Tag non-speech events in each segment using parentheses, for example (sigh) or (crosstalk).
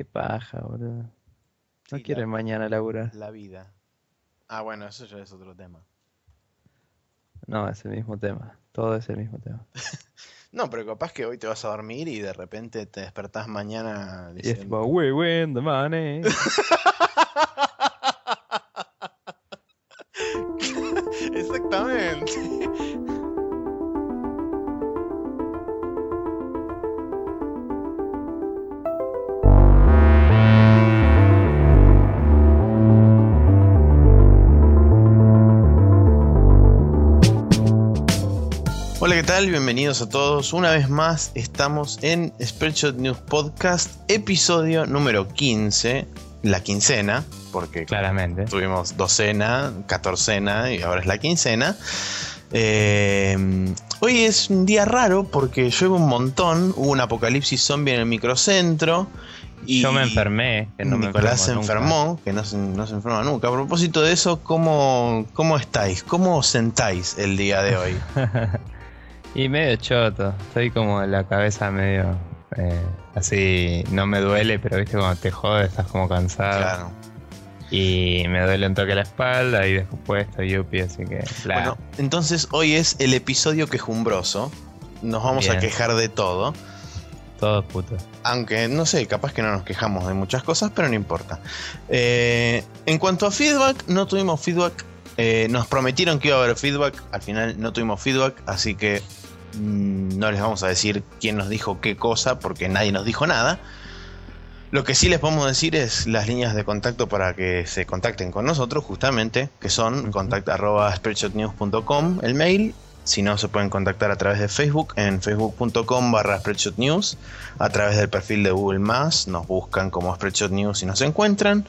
qué paja, boludo. No Sí, quiero la- mañana laburar. La vida. Ah, bueno, eso ya es otro tema. No, es el mismo tema. Todo es el mismo tema. (laughs) No, pero capaz que hoy te vas a dormir y de repente te despertás mañana Y es diciendo... tipo, we win the money. (laughs) tal? Bienvenidos a todos. Una vez más estamos en Spreadshot News Podcast, episodio número 15, la quincena, porque Claramente. Tuvimos docena, catorcena y ahora es la quincena. Eh, hoy es un día raro porque llueve un montón. Hubo un apocalipsis zombie en el microcentro. Y Yo me enfermé. Que no me Nicolás se nunca. enfermó, que no se, no se enferma nunca. A propósito de eso, ¿cómo, ¿cómo estáis? ¿Cómo os sentáis el día de hoy? (laughs) Y medio choto. Estoy como en la cabeza medio. eh, así, no me duele, pero viste cuando te jode, estás como cansado. Claro. Y me duele un toque la espalda y después estoy yupi, así que. bla. Bueno, entonces hoy es el episodio quejumbroso. Nos vamos a quejar de todo. Todos putos. Aunque no sé, capaz que no nos quejamos de muchas cosas, pero no importa. Eh, en cuanto a feedback, no tuvimos feedback. Eh, nos prometieron que iba a haber feedback, al final no tuvimos feedback, así que no les vamos a decir quién nos dijo qué cosa, porque nadie nos dijo nada. Lo que sí les podemos decir es las líneas de contacto para que se contacten con nosotros, justamente, que son contact.spreadshotnews.com, el mail. Si no, se pueden contactar a través de Facebook, en facebook.com barra Spreadshot News, a través del perfil de Google Más, nos buscan como Spreadshot News y nos encuentran.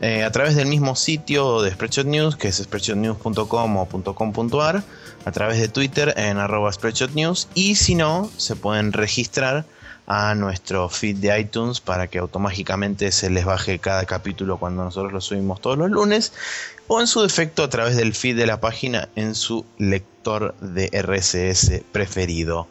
Eh, a través del mismo sitio de Spreadshot News, que es spreadshotnews.com o a través de Twitter en arroba Spreadshot News, y si no, se pueden registrar a nuestro feed de iTunes para que automáticamente se les baje cada capítulo cuando nosotros lo subimos todos los lunes o en su defecto a través del feed de la página en su lector de RSS preferido.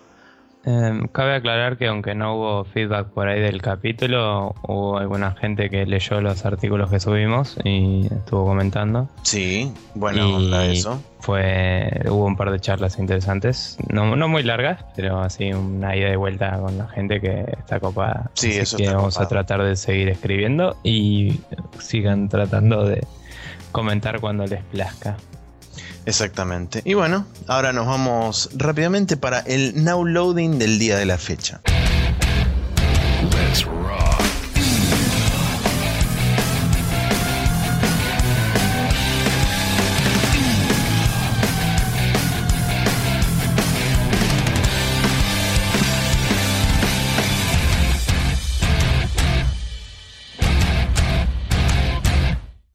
Em, cabe aclarar que aunque no hubo feedback por ahí del capítulo, hubo alguna gente que leyó los artículos que subimos y estuvo comentando. Sí, buena y onda eso. Fue, hubo un par de charlas interesantes, no, no muy largas, pero así una ida y vuelta con la gente que está copada. Sí, Así eso que está vamos a tratar de seguir escribiendo y sigan tratando de comentar cuando les plazca. Exactamente. Y bueno, ahora nos vamos rápidamente para el now loading del día de la fecha. Let's rock.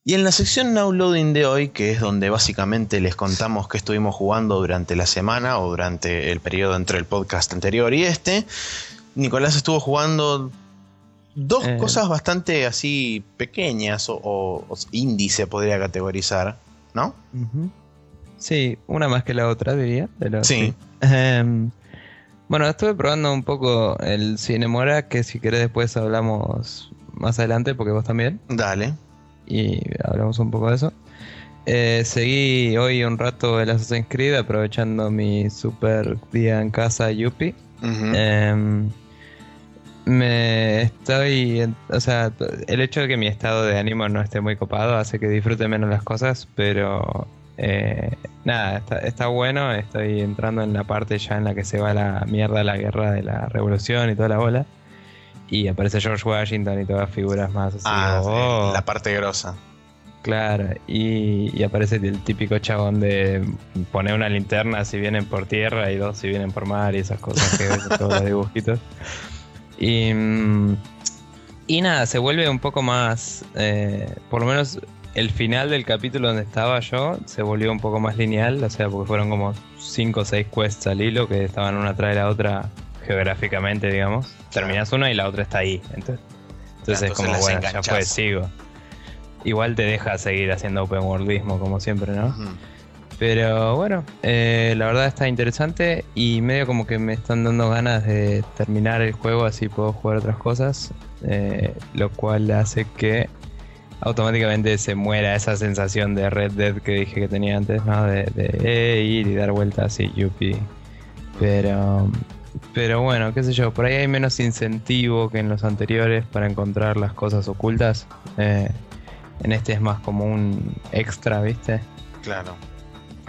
Y en la sección Now Loading de hoy, que es donde básicamente les contamos qué estuvimos jugando durante la semana o durante el periodo entre el podcast anterior y este, Nicolás estuvo jugando dos Eh. cosas bastante así pequeñas o, o- o indie se podría categorizar, ¿no? Sí, una más que la otra, diría. Pero Sí. Em, bueno, estuve probando un poco el Cinemora, que si querés después hablamos más adelante, porque vos también, Dale. Y hablamos un poco de eso. Eh, seguí hoy un rato el Assassin's Creed, aprovechando mi super día en casa Yuppie. Em, me estoy. O sea, el hecho de que mi estado de ánimo no esté muy copado hace que disfrute menos las cosas, pero. eh, nada, está, está bueno. Estoy entrando en la parte ya en la que se va la mierda la guerra de la revolución y toda la bola. Y aparece George Washington y todas las figuras más así. ah, oh, la parte grosa. Claro, y, y aparece el típico chabón de poner una linterna si vienen por tierra y dos si vienen por mar y esas cosas que ves en todos los dibujitos. Y, y nada, se vuelve un poco más, eh, por lo menos el final del capítulo donde estaba yo se volvió un poco más lineal, o sea, porque fueron como cinco o seis quests al hilo que estaban una tras de la otra geográficamente, digamos. Terminas una y la otra está ahí. Entonces, entonces es como, bueno, ya fue, sigo. Igual te deja seguir haciendo open worldismo como siempre, ¿no? Pero bueno, eh, la verdad está interesante y medio como que me están dando ganas de terminar el juego así puedo jugar otras cosas, eh, lo cual hace que automáticamente se muera esa sensación de Red Dead que dije que tenía antes, ¿no? De, de ir y dar vueltas y yupi. Pero, pero bueno, qué sé yo, por ahí hay menos incentivo que en los anteriores para encontrar las cosas ocultas. Eh, en este es más como un extra, ¿viste? Claro.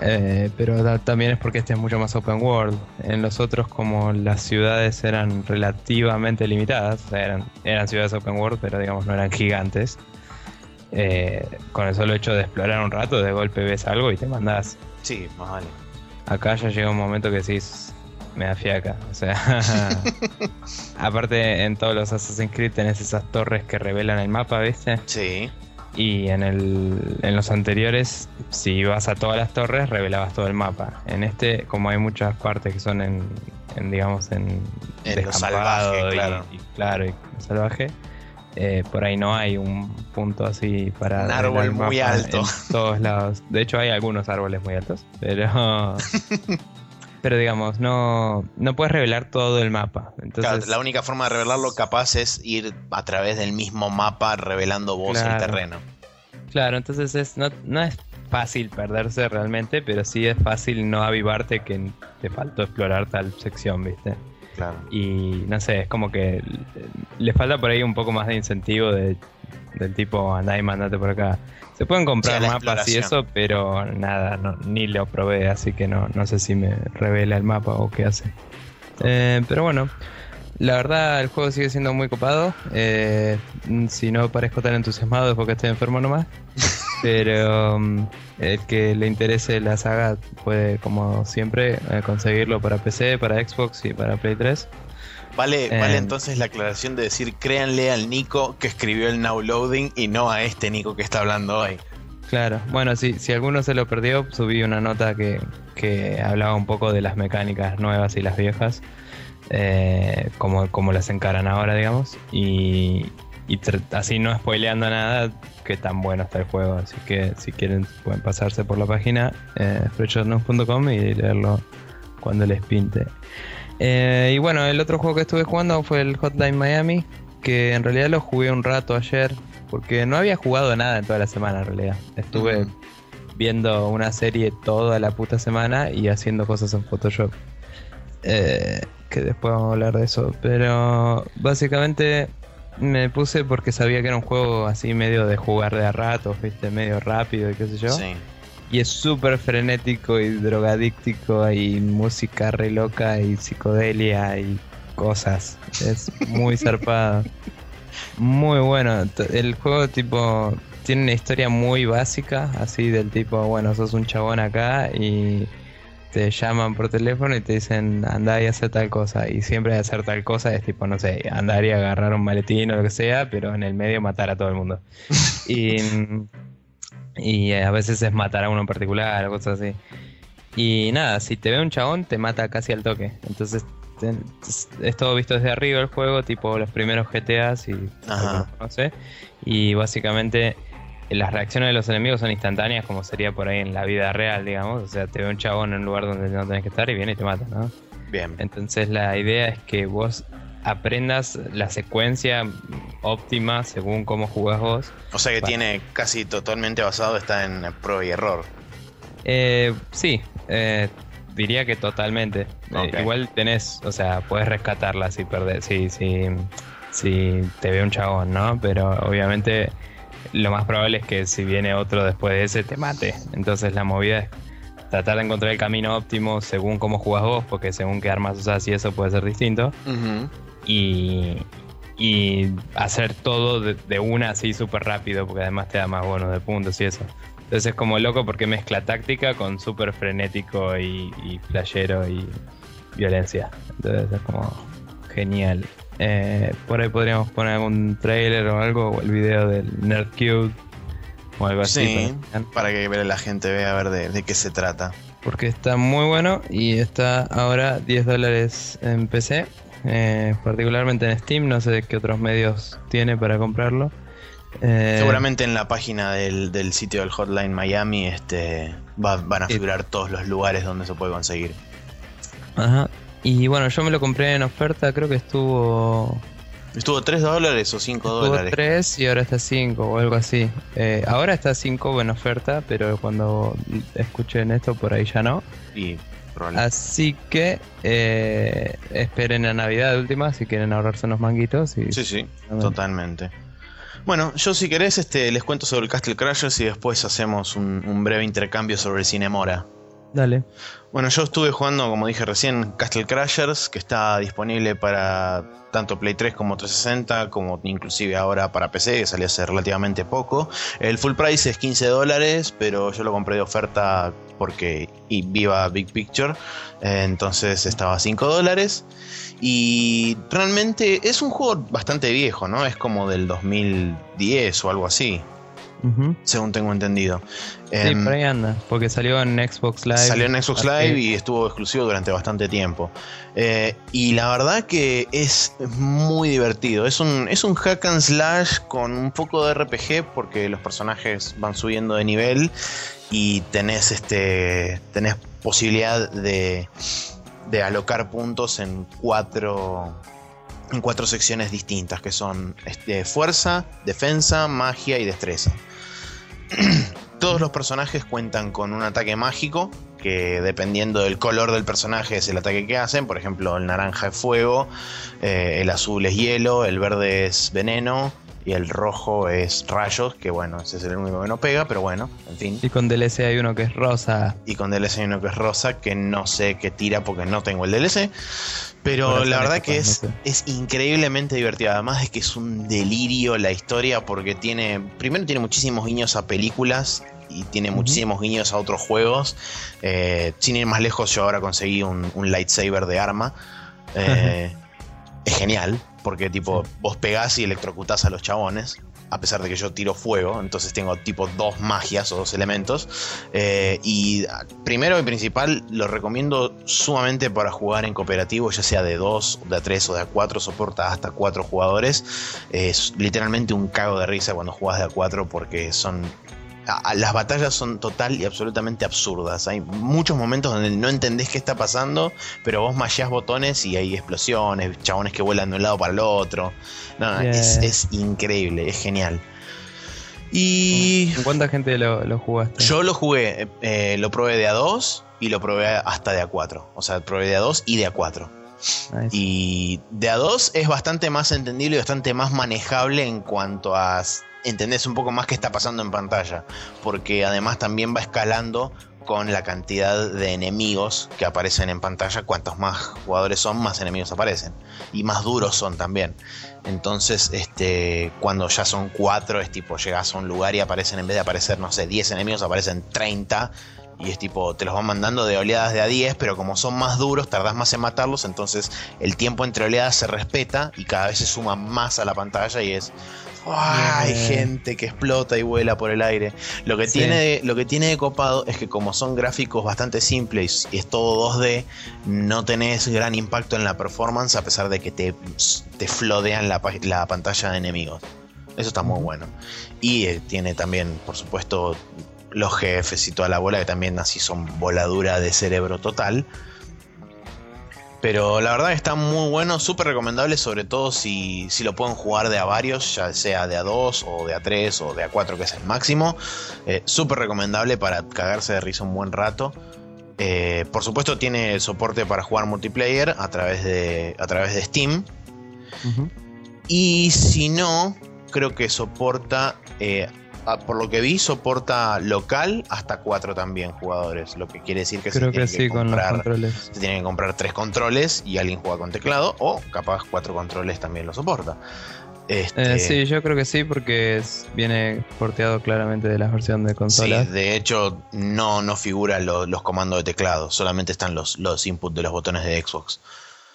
Eh, pero también es porque este es mucho más open world. En los otros, como las ciudades eran relativamente limitadas, eran, eran ciudades open world, pero digamos no eran gigantes. Eh, con el solo hecho de explorar un rato, de golpe ves algo y te mandás. Sí, más vale. Acá ya llega un momento que decís, me da fiaca. O sea, (laughs) aparte en todos los Assassin's Creed tenés esas torres que revelan el mapa, ¿viste? Sí. Y en, el, en los anteriores, si ibas a todas las torres, revelabas todo el mapa. En este, como hay muchas partes que son en, digamos, en, en lo salvaje, claro. Y, claro, y salvaje, eh, por ahí no hay un punto así para... Un árbol muy alto. En todos lados. De hecho hay algunos árboles muy altos, pero... (laughs) pero digamos, no, no puedes revelar todo el mapa. Entonces, la única forma de revelarlo capaz es ir a través del mismo mapa revelando vos el terreno. Claro, entonces es, no, no es fácil perderse realmente, pero sí es fácil no avivarte que te faltó explorar tal sección, ¿viste? Y no sé, es como que le falta por ahí un poco más de incentivo de, del tipo andá y mandate por acá. Se pueden comprar mapas y eso, pero nada, ni lo probé, así que no, no sé si me revela el mapa o qué hace. Eh, pero bueno, la verdad el juego sigue siendo muy copado. Eh, si no parezco tan entusiasmado es porque estoy enfermo nomás. (laughs) Pero um, el que le interese la saga puede, como siempre, eh, conseguirlo para PC, para Xbox y para Play 3. Vale, vale em, entonces la aclaración de decir créanle al Nico que escribió el Now Loading y no a este Nico que está hablando hoy. Claro, bueno, si, si alguno se lo perdió, subí una nota que, que hablaba un poco de las mecánicas nuevas y las viejas, eh, como, como las encaran ahora, digamos, y, y así no spoileando nada, que tan bueno está el juego. Así que si quieren pueden pasarse por la página eh, y leerlo cuando les pinte. Eh, y bueno, el otro juego que estuve jugando fue el Hotline Miami, que en realidad lo jugué un rato ayer, porque no había jugado nada en toda la semana en realidad. Estuve viendo una serie toda la puta semana y haciendo cosas en Photoshop. Eh, que después vamos a hablar de eso. Pero básicamente me puse porque sabía que era un juego así medio de jugar de a ratos, viste, medio rápido y qué sé yo. Sí. Y es súper frenético y drogadíctico y música re loca y psicodelia y cosas. Es muy (laughs) zarpado. Muy bueno. El juego tipo tiene una historia muy básica, así del tipo, bueno, sos un chabón acá y te llaman por teléfono y te dicen andá y hacer tal cosa. Y siempre hacer tal cosa es tipo, no sé, andar y agarrar un maletín o lo que sea, pero en el medio matar a todo el mundo. (laughs) y, y a veces es matar a uno en particular o cosas así. Y nada, si te ve un chabón, te mata casi al toque. Entonces es todo visto desde arriba el juego, tipo los primeros GTAs y no sé. Y básicamente las reacciones de los enemigos son instantáneas, como sería por ahí en la vida real, digamos. O sea, te ve un chabón en un lugar donde no tenés que estar y viene y te mata, ¿no? Bien. Entonces la idea es que vos aprendas la secuencia óptima según cómo jugás vos. O sea que tiene casi totalmente basado, está en prueba y error. Eh, sí, eh, diría que totalmente. Eh, igual tenés, o sea, puedes rescatarla si perdés, si, si, si te ve un chabón, ¿no? Pero obviamente lo más probable es que si viene otro después de ese te mate. Entonces la movida es tratar de encontrar el camino óptimo según cómo jugás vos, porque según qué armas usas y eso puede ser distinto. y, y, hacer todo de, una así súper rápido, porque además te da más bonos de puntos y eso. Entonces es como loco porque mezcla táctica con súper frenético y, y playero y violencia. Entonces es como genial. Eh, por ahí podríamos poner algún trailer o algo, o el video del Nerdcube o algo así. para, que la gente vea a ver de, qué se trata. Porque está muy bueno y está ahora 10 dólares en PC, eh, particularmente en Steam, no sé qué otros medios tiene para comprarlo. Eh, Seguramente en la página del, del sitio del Hotline Miami este, va- van a figurar todos los lugares donde se puede conseguir. Ajá. Y bueno, yo me lo compré en oferta, creo que estuvo, ¿Estuvo 3 dólares o 5 estuvo dólares? 3 y ahora está 5 o algo así. Eh, ahora está 5 en oferta, pero cuando escuchen esto por ahí ya no. Y Así que eh, esperen a Navidad de última si quieren ahorrarse unos manguitos. Y, Sí, sí, Totalmente. totalmente. Bueno, yo si querés este, les cuento sobre el Castle Crashers y después hacemos un, un breve intercambio sobre el Cinemora. Dale. Bueno, yo estuve jugando, como dije recién, Castle Crashers, que está disponible para tanto Play 3 como 360, como inclusive ahora para PC, que salió hace relativamente poco. El full price es 15 dólares, pero yo lo compré de oferta porque y viva Big Picture, entonces estaba a 5 dólares. Y realmente es un juego bastante viejo, ¿no? Es como del 2010 o algo así, Según tengo entendido. Sí, Em, por ahí anda, porque salió en Xbox Live. Salió en Xbox Live y estuvo exclusivo durante bastante tiempo. Eh, y la verdad que es muy divertido. Es un, es un hack and slash con un poco de RPG porque los personajes van subiendo de nivel y tenés este. tenés posibilidad de, de alocar puntos en cuatro. En cuatro secciones distintas, que son este, fuerza, defensa, magia y destreza. (clears throat) Todos los personajes cuentan con un ataque mágico, que dependiendo del color del personaje es el ataque que hacen. Por ejemplo, el naranja es fuego, eh, el azul es hielo, el verde es veneno y el rojo es rayos, que bueno, ese es el único que no pega, pero bueno, en fin. Y con DLC hay uno que es rosa. Y con DLC hay uno que es rosa, que no sé qué tira porque no tengo el DLC. Pero la verdad que es, no sé. es increíblemente divertido. Además de que es un delirio la historia porque tiene, primero tiene muchísimos guiños a películas y tiene muchísimos guiños a otros juegos. Eh, sin ir más lejos, yo ahora conseguí un, un lightsaber de arma. (laughs) Eh, es genial porque tipo vos pegás y electrocutás a los chabones. A pesar de que yo tiro fuego, entonces tengo tipo dos magias o dos elementos. Eh, y primero y principal, lo recomiendo sumamente para jugar en cooperativo, ya sea de 2, de a 3 o de a 4, soporta hasta 4 jugadores. Es literalmente un cago de risa cuando jugás de a 4 porque son... a- a- Las batallas son total y absolutamente absurdas. Hay muchos momentos donde no entendés qué está pasando, pero vos mallás botones y hay explosiones, chabones que vuelan de un lado para el otro. No, es, increíble, es genial. Y ¿Con cuánta gente lo, lo jugaste? yo lo jugué, eh, lo probé de A2 y lo probé hasta de A4. O sea, probé de A2 y de A4. Nice. Y de A2 es bastante más entendible y bastante más manejable en cuanto a entendés un poco más qué está pasando en pantalla. Porque además también va escalando con la cantidad de enemigos que aparecen en pantalla. Cuantos más jugadores son, más enemigos aparecen. Y más duros son también. Entonces, este, cuando ya son cuatro, es tipo, llegas a un lugar y aparecen, en vez de aparecer, no sé, 10 enemigos, aparecen 30. Y es tipo, te los van mandando de oleadas de a 10, pero como son más duros, tardás más en matarlos, entonces el tiempo entre oleadas se respeta y cada vez se suma más a la pantalla y es... Hay gente que explota y vuela por el aire. Lo que, Sí. tiene de, lo que tiene de copado es que como son gráficos bastante simples y es todo 2D, no tenés gran impacto en la performance a pesar de que te, te flodean la, la pantalla de enemigos. Eso está muy bueno. Y eh, tiene también, por supuesto, los jefes y toda la bola que también así son voladura de cerebro total. Pero la verdad está muy bueno, súper recomendable, sobre todo si, si lo pueden jugar de a varios, ya sea de a 2 o de a 3 o de a 4 que es el máximo. Eh, súper recomendable para cagarse de risa un buen rato. Eh, por supuesto tiene soporte para jugar multiplayer a través de, a través de Steam. Y si no, creo que soporta, eh, por lo que vi, soporta local hasta 4 también jugadores. Lo que quiere decir que se Creo tiene que sí, con controles. se tienen que comprar tres controles y alguien juega con teclado o capaz cuatro controles también lo soporta. Este, Eh, sí, yo creo que sí, porque es- viene porteado claramente de la versión de sí, consolas. de hecho no, no figuran lo- los comandos de teclado, solamente están los, los inputs de los botones de Xbox.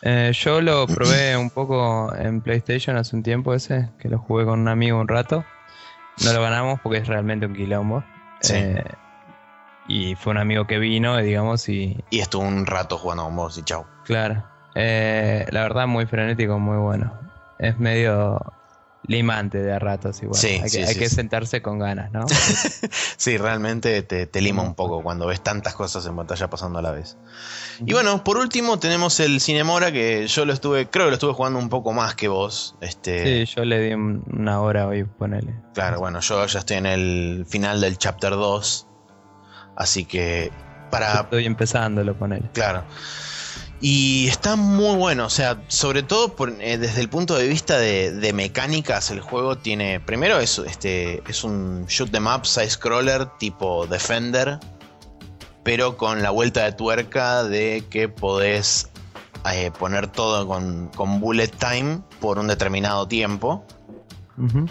Eh, yo lo probé un poco en PlayStation hace un tiempo ese, que lo jugué con un amigo un rato. No lo ganamos porque es realmente un quilombo. Sí. Eh, y fue un amigo que vino, digamos, y Y estuvo un rato jugando con vos y chau. claro. Eh, la verdad, muy frenético, muy bueno. Es medio. Limante de a ratos igual. Sí, hay que, sí, hay sí, que sentarse con ganas, ¿no? (laughs) sí, realmente te, te lima un poco cuando ves tantas cosas en pantalla pasando a la vez. Y bueno, por último tenemos el Cinemora que yo lo estuve, creo que lo estuve jugando un poco más que vos. Este, sí, yo le di un- una hora hoy, ponele. Claro, bueno, yo ya estoy en el final del chapter 2. Así que para Estoy empezándolo, ponele. Claro. Y está muy bueno, o sea, sobre todo eh, desde el punto de vista de, mecánicas, el juego tiene. Primero es, este, es un shoot them up side scroller tipo Defender, pero con la vuelta de tuerca de que podés eh, poner todo con, con bullet time por un determinado tiempo. Ujú.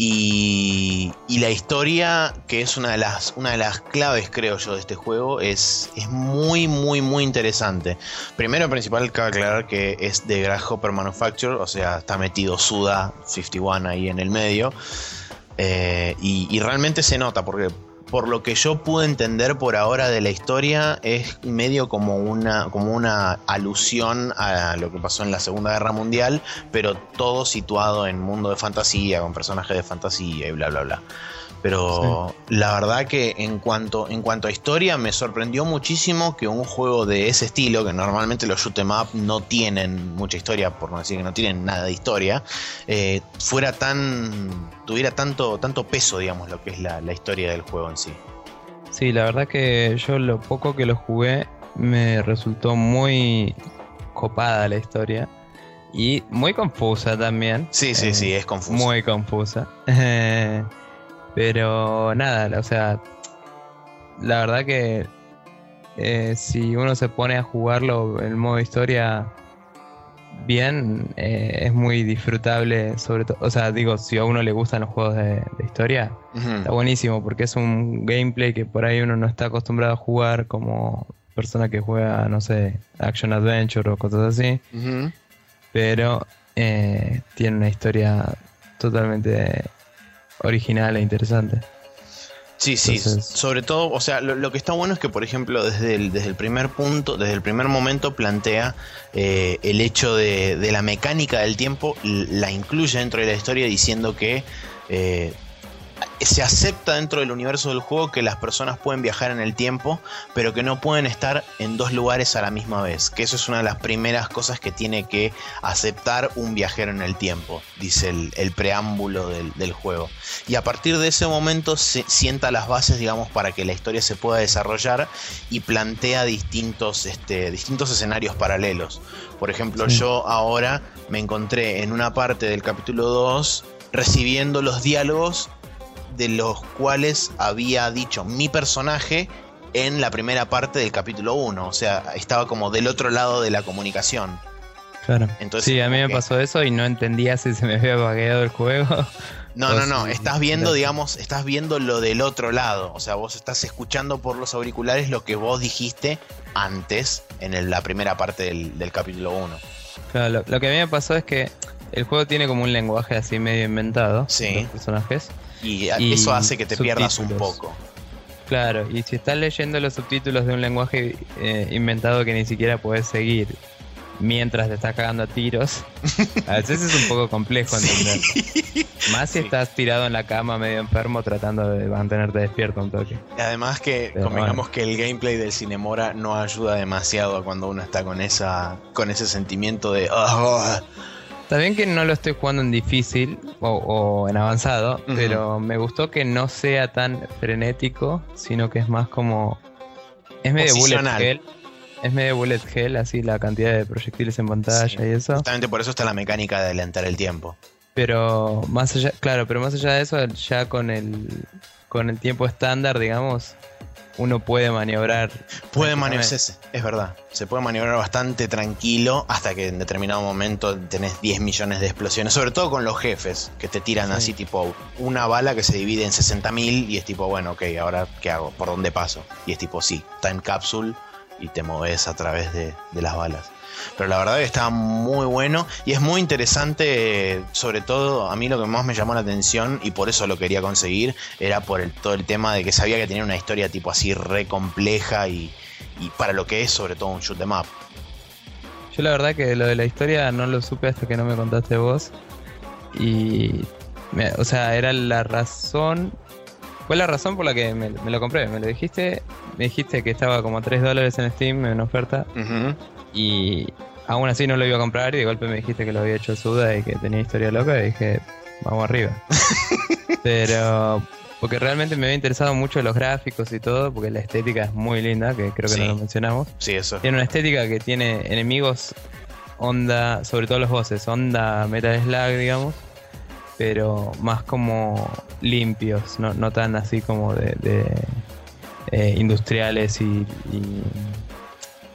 Y, y la historia, que es una de las, una de las claves, creo yo, de este juego, es, es muy, muy, muy interesante. Primero, principal, cabe aclarar que es de Grasshopper Manufacture, o sea, está metido Suda 51 ahí en el medio. Eh, y, y realmente se nota, porque por lo que yo pude entender por ahora de la historia, es medio como una, como una alusión a lo que pasó en la Segunda Guerra Mundial, pero todo situado en mundo de fantasía, con personajes de fantasía y bla, bla, bla. Pero la verdad que en cuanto, en cuanto a historia me sorprendió muchísimo que un juego de ese estilo, que normalmente los shoot 'em up no tienen mucha historia, por no decir que no tienen nada de historia, eh, fuera tan. tuviera tanto, tanto peso, digamos, lo que es la, la historia del juego en sí. Sí, la verdad que yo lo poco que lo jugué me resultó muy copada la historia y muy confusa también. Sí, sí, Eh, sí, es confuso. Muy confusa. (laughs) Pero nada, o sea, la verdad que eh, si uno se pone a jugarlo en modo historia bien, eh, es muy disfrutable, sobre todo, o sea, digo, si a uno le gustan los juegos de, de historia, está buenísimo porque es un gameplay que por ahí uno no está acostumbrado a jugar como persona que juega, no sé, action adventure o cosas así, pero eh, tiene una historia totalmente original e interesante. Sí, sí, Entonces- sobre todo, o sea, lo, lo que está bueno es que, por ejemplo, desde el, desde el primer punto, desde el primer momento plantea eh, el hecho de, de la mecánica del tiempo, la incluye dentro de la historia diciendo que eh, se acepta dentro del universo del juego que las personas pueden viajar en el tiempo, pero que no pueden estar en dos lugares a la misma vez. Que eso es una de las primeras cosas que tiene que aceptar un viajero en el tiempo, dice el, el preámbulo del, del juego. Y a partir de ese momento se sienta las bases, digamos, para que la historia se pueda desarrollar y plantea distintos, este, distintos escenarios paralelos. Por ejemplo, Sí. yo ahora me encontré en una parte del capítulo 2 recibiendo los diálogos de los cuales había dicho mi personaje en la primera parte del capítulo 1. O sea, estaba como del otro lado de la comunicación. Claro. Entonces, sí, a mí me que- pasó eso y no entendía si se me había vagueado el juego. No, no, no. Estás viendo, digamos, estás viendo lo del otro lado. O sea, vos estás escuchando por los auriculares lo que vos dijiste antes en el- la primera parte del, del capítulo 1. Claro, lo, lo que a mí me pasó es que el juego tiene como un lenguaje así medio inventado. Sí. Los personajes. Y, Y eso hace que te pierdas un poco. Claro, y si estás leyendo los subtítulos de un lenguaje eh, inventado que ni siquiera puedes seguir mientras te estás cagando a tiros, (laughs) a veces es un poco complejo entender. Más si Sí. estás tirado en la cama medio enfermo tratando de mantenerte despierto un toque. Y Además que Pero convengamos que el gameplay del Cinemora no ayuda demasiado cuando uno está con esa con ese sentimiento de "Ah". Está bien que no lo estoy jugando en difícil o, o en avanzado, pero me gustó que no sea tan frenético, sino que es más como... Es medio bullet hell. Es medio bullet hell, así la cantidad de proyectiles en pantalla Sí. y eso. Justamente por eso está la mecánica de adelantar el tiempo. Pero más allá, claro, pero más allá de eso, ya con el con el tiempo estándar, digamos, uno puede maniobrar. Puede maniobrarse, es verdad. Se puede maniobrar bastante tranquilo hasta que en determinado momento tenés 10 millones de explosiones. Sobre todo con los jefes, que te tiran Sí. así tipo una bala que se divide en 60.000 y es tipo, bueno, ok, ahora ¿qué hago? ¿Por dónde paso? Y es tipo, sí, time capsule y te moves a través de, de las balas. Pero la verdad que está muy bueno y es muy interesante, sobre todo a mí lo que más me llamó la atención y por eso lo quería conseguir era por el, todo el tema de que sabía que tenía una historia tipo así re compleja y, y para lo que es sobre todo un shoot 'em up. Yo la verdad que lo de la historia no lo supe hasta que no me contaste vos. y, o sea, era la razón, fue la razón por la que me, lo compré. Me lo dijiste, me dijiste que estaba como a 3 dólares en Steam en oferta y aún así no lo iba a comprar y de golpe me dijiste que lo había hecho Suda y que tenía historia loca y dije, vamos arriba. (laughs) Pero porque realmente me había interesado mucho los gráficos y todo, porque la estética es muy linda, que creo que no lo mencionamos. Sí, eso. Tiene una estética que tiene enemigos onda, sobre todo los bosses, onda Metal Slug, digamos, pero más como limpios, no, no tan así como de, eh, industriales y, y,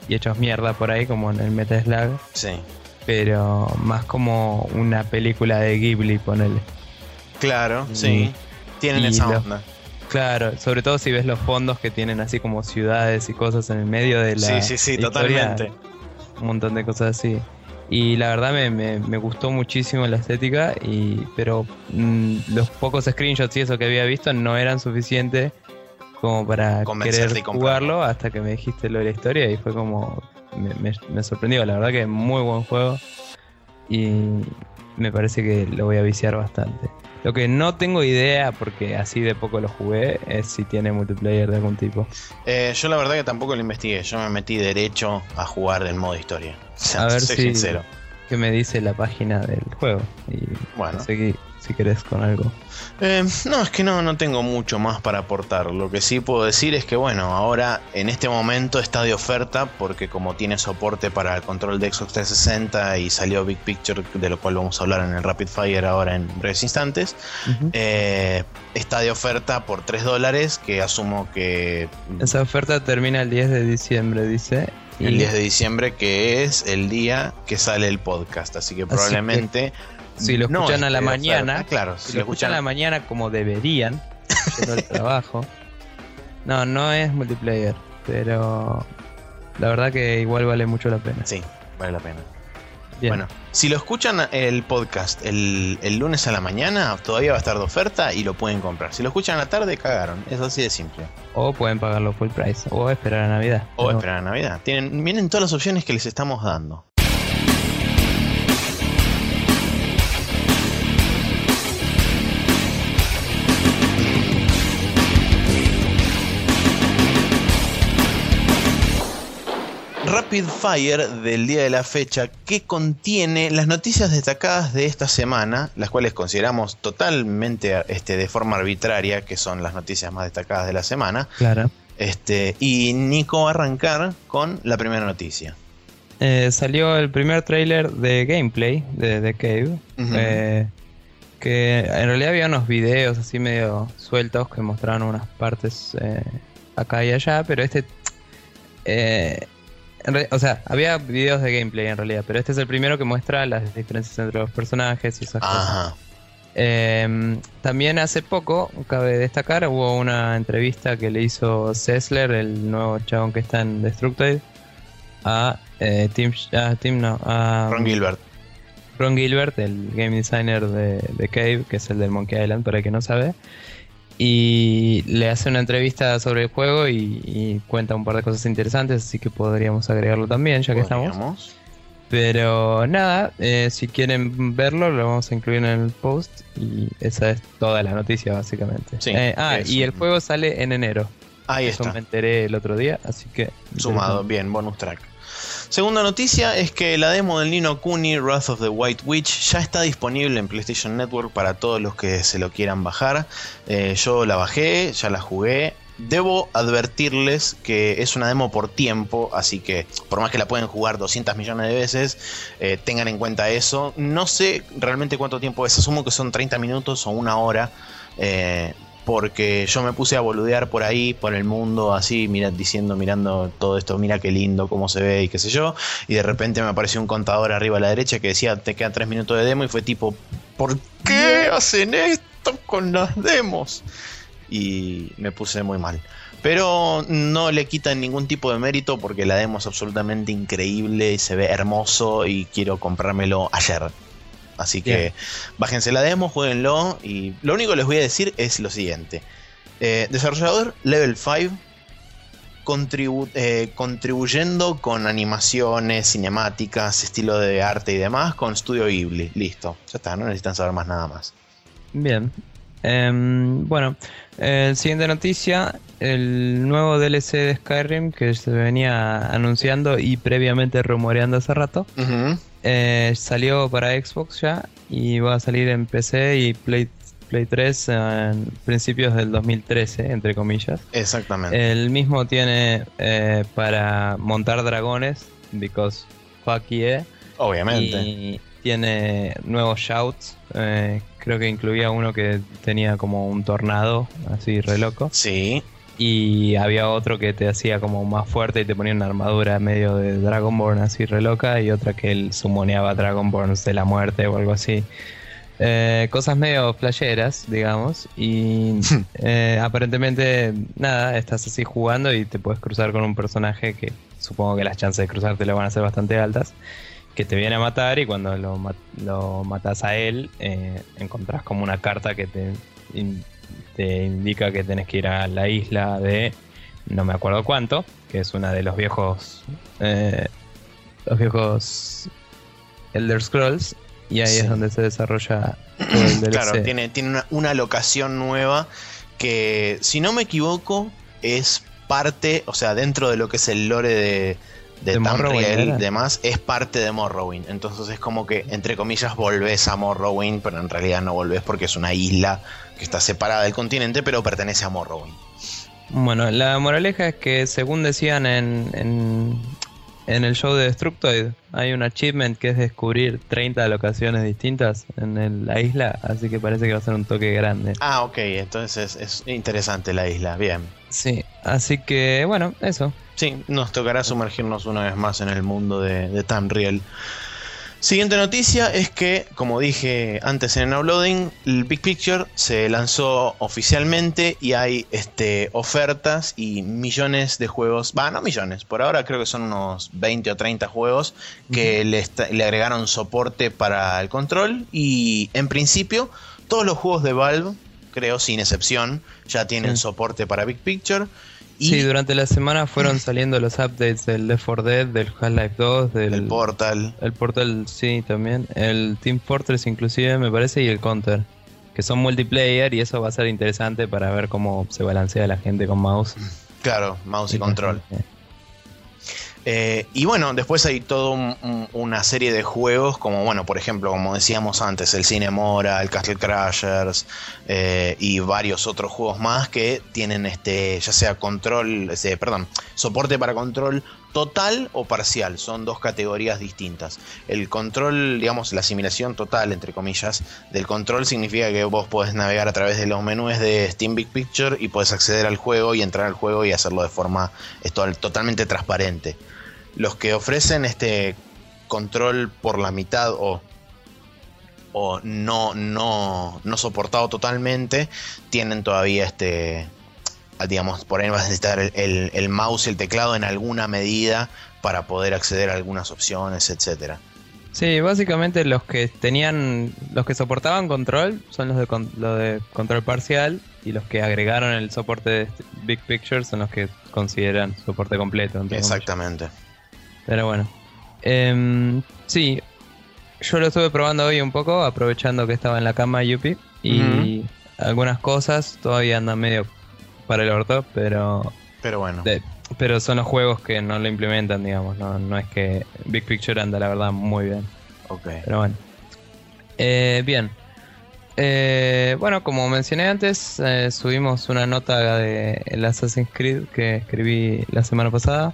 hechos mierda por ahí, como en el Metal Slug. Sí. Pero más como una película de Ghibli, ponele. Claro, sí. Tienen esa onda. Claro, sobre todo si ves los fondos que tienen así como ciudades y cosas en el medio de la. Sí, sí, sí, totalmente. Un montón de cosas así. Y la verdad me, me, gustó muchísimo la estética, y, pero mm, los pocos screenshots y eso que había visto no eran suficientes como para querer jugarlo hasta que me dijiste lo de la historia y fue como. Me, me sorprendió, la verdad que es muy buen juego y me parece que lo voy a viciar bastante. Lo que no tengo idea, porque así de poco lo jugué, es si tiene multiplayer de algún tipo. Eh, yo la verdad que tampoco lo investigué. Yo me metí derecho a jugar del modo historia. a ver si, sincero. ¿Qué me dice la página del juego? Y bueno. Seguí si querés con algo. Eh, no, es que no, no tengo mucho más para aportar. Lo que sí puedo decir es que, bueno, ahora en este momento está de oferta porque como tiene soporte para el control de Xbox 360 y salió Big Picture, de lo cual vamos a hablar en el Rapid Fire ahora en breves instantes, eh, está de oferta por 3 dólares, que asumo que... Esa oferta termina el 10 de diciembre, dice. El 10 de diciembre, que es el día que sale el podcast. Así que probablemente si lo escuchan a la mañana, claro, si, lo escuchan a la mañana como deberían, el (laughs) trabajo. No, no es multiplayer, pero la verdad que igual vale mucho la pena. Sí, vale la pena. Bueno, si lo escuchan el podcast el, lunes a la mañana, todavía va a estar de oferta y lo pueden comprar. Si lo escuchan a la tarde, cagaron. Es así de simple. O pueden pagarlo full price. O esperar a Navidad. O esperar a Navidad. Tienen, vienen todas las opciones que les estamos dando. Rapid Fire del día de la fecha que contiene las noticias destacadas de esta semana, las cuales consideramos totalmente este, de forma arbitraria, que son las noticias más destacadas de la semana. Claro. Este, y Nico va a arrancar con la primera noticia. Eh, salió el primer tráiler de gameplay de The Cave. Eh, que en realidad había unos videos así medio sueltos que mostraban unas partes eh, acá y allá, pero este o sea, había videos de gameplay en realidad, pero este es el primero que muestra las diferencias entre los personajes y esas cosas. Em, también hace poco, cabe destacar, hubo una entrevista que le hizo Sessler, el nuevo chabón que está en Destructoid, a eh, Tim, no, a Ron Gilbert. Ron Gilbert, el game designer de, de Cave, que es el del Monkey Island, para el que no sabe y le hace una entrevista sobre el juego y, cuenta un par de cosas interesantes, así que podríamos agregarlo también, ya que estamos. Pero nada, eh, si quieren verlo, lo vamos a incluir en el post y esa es toda la noticia básicamente. Eh, ah, y el juego sale en enero. Ahí Eso me enteré el otro día, así que... Sumado, bien, bonus track. Segunda noticia es que la demo del Nino Kuni Wrath of the White Witch ya está disponible en PlayStation Network para todos los que se lo quieran bajar. Eh, yo la bajé, ya la jugué. Debo advertirles que es una demo por tiempo, así que por más que la pueden jugar 200 millones de veces, eh, tengan en cuenta eso. No sé realmente cuánto tiempo es, asumo que son 30 minutos o una hora. Eh, porque yo me puse a boludear por ahí, por el mundo, así, mira, diciendo, mirando todo esto, mira qué lindo, cómo se ve y qué sé yo, y de repente me apareció un contador arriba a la derecha que decía, te quedan tres minutos de demo, y fue tipo, ¿por qué hacen esto con las demos? Y me puse muy mal. Pero no le quitan ningún tipo de mérito porque la demo es absolutamente increíble y se ve hermoso y quiero comprármelo ayer. Así que bájense la demo, jueguenlo y lo único que les voy a decir es lo siguiente. Eh, desarrollador Level 5 eh, contribuyendo con animaciones, cinemáticas, estilo de arte y demás con Studio Ghibli. Listo, ya está, no necesitan saber más nada más. Bien. Em, bueno, siguiente noticia, el nuevo DLC de Skyrim que se venía anunciando y previamente rumoreando hace rato, eh, salió para Xbox ya y va a salir en PC y Play Play 3 en principios del 2013, entre comillas. Exactamente. El mismo tiene eh, para montar dragones, because fuck yeah. Obviamente. Y tiene nuevos shouts. Eh, creo que incluía uno que tenía como un tornado, así re loco. Sí. Y había otro que te hacía como más fuerte y te ponía una armadura medio de Dragonborn así re loca. Y otra que él sumoneaba Dragonborns de la muerte o algo así. Eh, cosas medio playeras, digamos. Y (laughs) eh, aparentemente, nada, estás así jugando y te puedes cruzar con un personaje que supongo que las chances de cruzarte lo van a ser bastante altas. Que te viene a matar y cuando lo, lo matas a él, eh, encontrás como una carta que te, te indica que tenés que ir a la isla de no me acuerdo cuánto, que es una de los viejos. los viejos Elder Scrolls y ahí es donde se desarrolla todo el (clears throat) DLC. Claro, tiene, tiene una, locación nueva que, si no me equivoco, es parte, o sea, dentro de lo que es el lore de, de, Tamriel y demás, es parte de Morrowind. Entonces es como que, entre comillas, volvés a Morrowind, pero en realidad no volvés porque es una isla que está separada del continente, pero pertenece a Morrowind. Bueno, la moraleja es que según decían en, en el show de Destructoid hay un achievement que es descubrir 30 locaciones distintas en la isla, así que parece que va a ser un toque grande. Ah, ok, entonces es interesante la isla, bien. Sí, así que bueno, eso. Sí, nos tocará sumergirnos una vez más en el mundo de, de Tamriel. Siguiente noticia es que, como dije antes en el uploading, el Big Picture se lanzó oficialmente y hay este, ofertas y millones de juegos, va, no millones, por ahora creo que son unos 20 o 30 juegos que le, le agregaron soporte para el control y en principio todos los juegos de Valve, creo sin excepción, ya tienen soporte para Big Picture sí, durante la semana fueron saliendo los updates del Left 4 Dead, del Half-Life 2, del Portal. El Portal, sí, también. El Team Fortress inclusive, me parece, y el Counter. Que son multiplayer y eso va a ser interesante para ver cómo se balancea la gente con mouse. Claro, mouse y, control. Eh, y bueno, después hay toda una serie de juegos, como bueno, por ejemplo, como decíamos antes, el Cinemora, el Castle Crashers eh, y varios otros juegos más que tienen este, ya sea control, este, perdón, soporte para control total o parcial, son dos categorías distintas. El control, digamos, la asimilación total, entre comillas, del control significa que vos podés navegar a través de los menús de Steam Big Picture y podés acceder al juego y entrar al juego y hacerlo de forma totalmente transparente los que ofrecen este control por la mitad o, o no, no, no soportado totalmente, tienen todavía este, digamos, por ahí vas a necesitar el, el, mouse y el teclado en alguna medida para poder acceder a algunas opciones, etcétera. Sí, básicamente los que tenían, los que soportaban control son los de, lo de control parcial y los que agregaron el soporte de Big Picture son los que consideran soporte completo. Exactamente. Pero bueno. Em, sí, yo lo estuve probando hoy un poco, aprovechando que estaba en la cama Yupi. Y algunas cosas todavía andan medio para el orto, pero. Pero bueno. pero son los juegos que no lo implementan, digamos. No, no es que Big Picture anda, la verdad, muy bien. Ok. Pero bueno. Eh, bien. Eh, bueno, como mencioné antes, eh, subimos una nota de el Assassin's Creed que escribí la semana pasada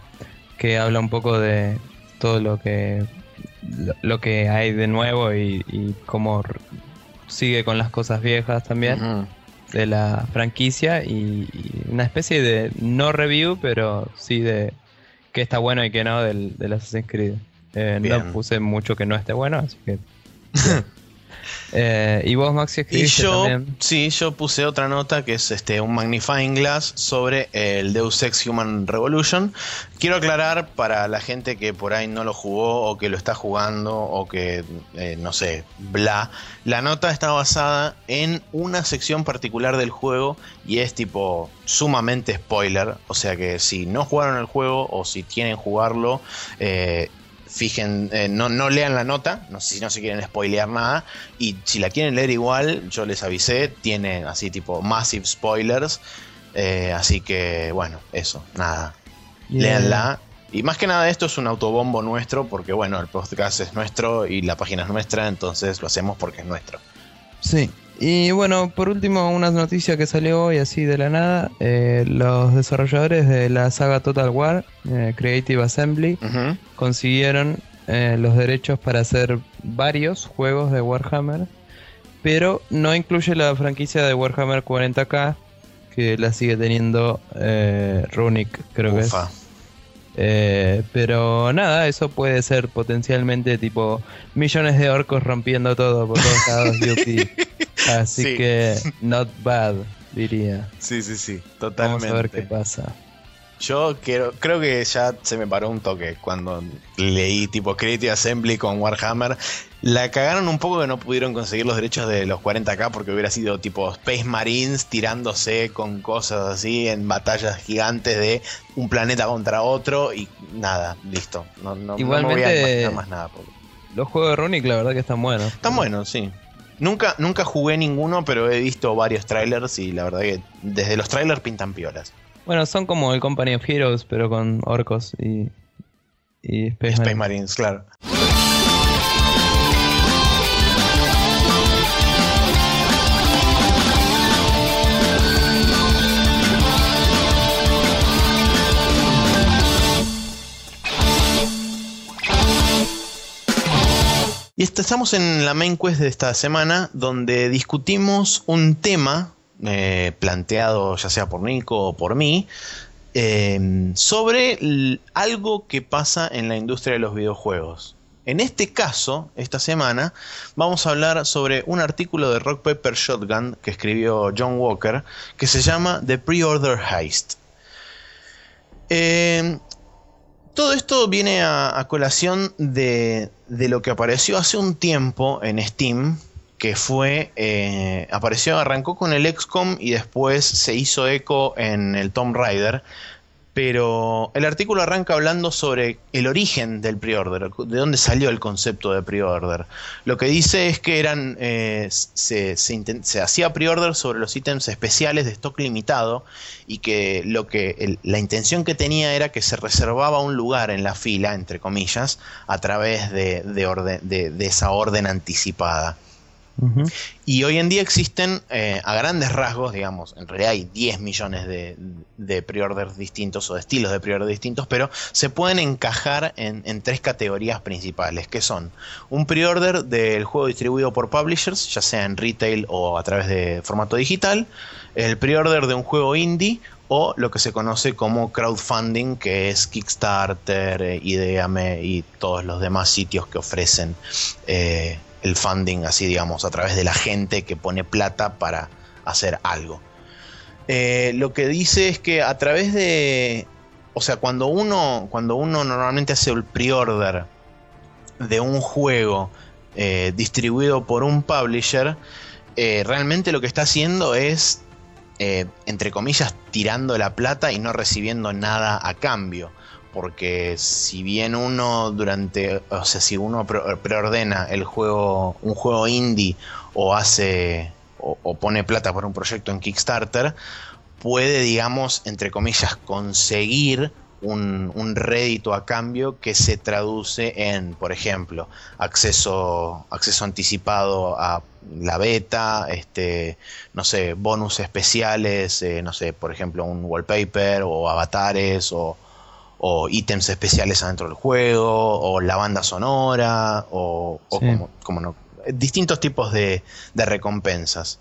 que habla un poco de todo lo que lo, que hay de nuevo y, cómo sigue con las cosas viejas también de la franquicia y, una especie de no review pero sí de qué está bueno y qué no del, del Assassin's Creed. Eh, no puse mucho que no esté bueno así que (laughs) Eh, y vos, Maxi, Y yo, también. sí, yo puse otra nota que es este un magnifying glass sobre el Deus Ex Human Revolution. Quiero aclarar para la gente que por ahí no lo jugó o que lo está jugando o que eh, no sé, bla. La nota está basada en una sección particular del juego y es tipo sumamente spoiler. O sea que si no jugaron el juego o si quieren jugarlo, eh, fijen, eh, no, no lean la nota, no sé si no se quieren spoilear nada, y si la quieren leer igual, yo les avisé, tiene así tipo massive spoilers, eh, así que bueno, eso, nada, Yeah. leanla. Y más que nada esto es un autobombo nuestro, porque bueno, el podcast es nuestro y la página es nuestra, entonces lo hacemos porque es nuestro. Sí. Y bueno, por último, una noticia que salió hoy así de la nada. eh, los desarrolladores de la saga Total War, eh, Creative Assembly, consiguieron eh, los derechos para hacer varios juegos de Warhammer, pero no incluye la franquicia de Warhammer 40k, que la sigue teniendo Runic, creo que es. Eh, pero nada, eso puede ser potencialmente tipo millones de orcos rompiendo todo por todos lados. (laughs) Así Sí. que (laughs) not bad, diría. Sí, sí, sí, Vamos totalmente. a ver qué pasa. Yo quiero, creo que ya se me paró un toque cuando leí tipo Creative Assembly con Warhammer. La cagaron un poco que no pudieron conseguir los derechos de los 40k porque hubiera sido tipo Space Marines tirándose con cosas así en batallas gigantes de un planeta contra otro y nada, listo. No, no, no me voy a Igualmente- más nada. porque- Los juegos de Runic la verdad que están buenos. Están buenos, sí. Nunca, nunca jugué ninguno, pero he visto varios trailers y la verdad que desde los trailers pintan piolas. Bueno, son como el Company of Heroes, pero con orcos y, y Space, Space Marines. Marines, claro. Y est- estamos en la main quest de esta semana donde discutimos un tema eh, planteado ya sea por Nico o por mí eh, sobre algo que pasa en la industria de los videojuegos. En este caso, esta semana, vamos a hablar sobre un artículo de Rock Paper Shotgun que escribió John Walker que se llama The Pre-Order Heist. Eh, todo esto viene a, colación de, de lo que apareció hace un tiempo en Steam, que fue, eh, apareció, arrancó con el XCOM y después se hizo eco en el Tomb Raider, pero el artículo arranca hablando sobre el origen del pre-order, de dónde salió el concepto de pre-order. Lo que dice es que eran eh, se, hacía pre-order sobre los ítems especiales de stock limitado y que lo que la intención que tenía era que se reservaba un lugar en la fila, entre comillas, a través de, de orden- de- de esa orden anticipada. Y hoy en día existen, eh, a grandes rasgos, digamos, en realidad hay 10 millones de, de pre-orders distintos o de estilos de pre-order distintos, pero se pueden encajar en, en tres categorías principales, que son un pre-order del juego distribuido por publishers, ya sea en retail o a través de formato digital, el pre-order de un juego indie o lo que se conoce como crowdfunding, que es Kickstarter, eh, Ideame y todos los demás sitios que ofrecen eh, el funding, así digamos, a través de la gente que pone plata para hacer algo. Eh, lo que dice es que a través de, o sea, cuando uno, cuando uno normalmente hace el pre-order de un juego eh, distribuido por un publisher, eh, realmente lo que está haciendo es, entre comillas, tirando la plata y no recibiendo nada a cambio. Porque si bien uno durante, o sea, si uno pre- preordena el juego, un juego indie o hace o, o pone plata por un proyecto en Kickstarter, puede, digamos, entre comillas, conseguir un, un rédito a cambio que se traduce en, por ejemplo, acceso, acceso anticipado a la beta, este, no sé, bonus especiales, eh, no sé, por ejemplo, un wallpaper o avatares o, o ítems especiales adentro del juego, o la banda sonora, o, o Sí. como, como no, distintos tipos de, de recompensas.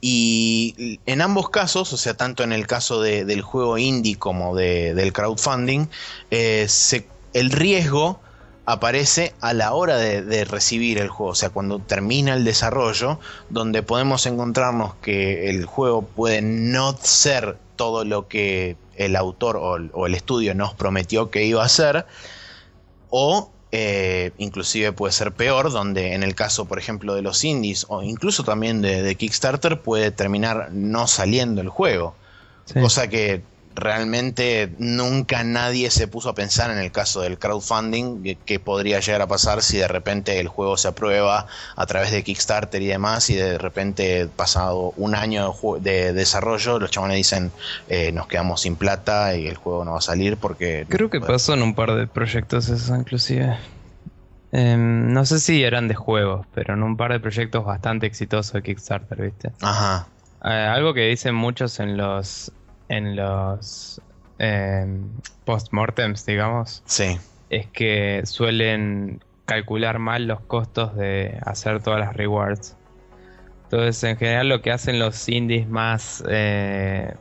Y en ambos casos, o sea, tanto en el caso de- del juego indie como de- del crowdfunding, eh, se- el riesgo aparece a la hora de, recibir el juego, o sea, cuando termina el desarrollo, donde podemos encontrarnos que el juego puede no ser todo lo que el autor o, el estudio nos prometió que iba a ser, o eh, inclusive puede ser peor, donde en el caso, por ejemplo, de los indies o incluso también de, Kickstarter puede terminar no saliendo el juego. Cosa que realmente nunca nadie se puso a pensar en el caso del crowdfunding que, podría llegar a pasar si de repente el juego se aprueba a través de Kickstarter y demás y de repente pasado un año de, desarrollo los chavales dicen eh, nos quedamos sin plata y el juego no va a salir porque... Creo que pasó en un par de proyectos eso inclusive. Em, no sé si eran de juegos, pero en un par de proyectos bastante exitosos de Kickstarter, ¿viste? Ajá. Eh, algo que dicen muchos en los en los eh, postmortems, digamos, sí. es que suelen calcular mal los costos de hacer todas las rewards. Entonces, en general, lo que hacen los indies más eh,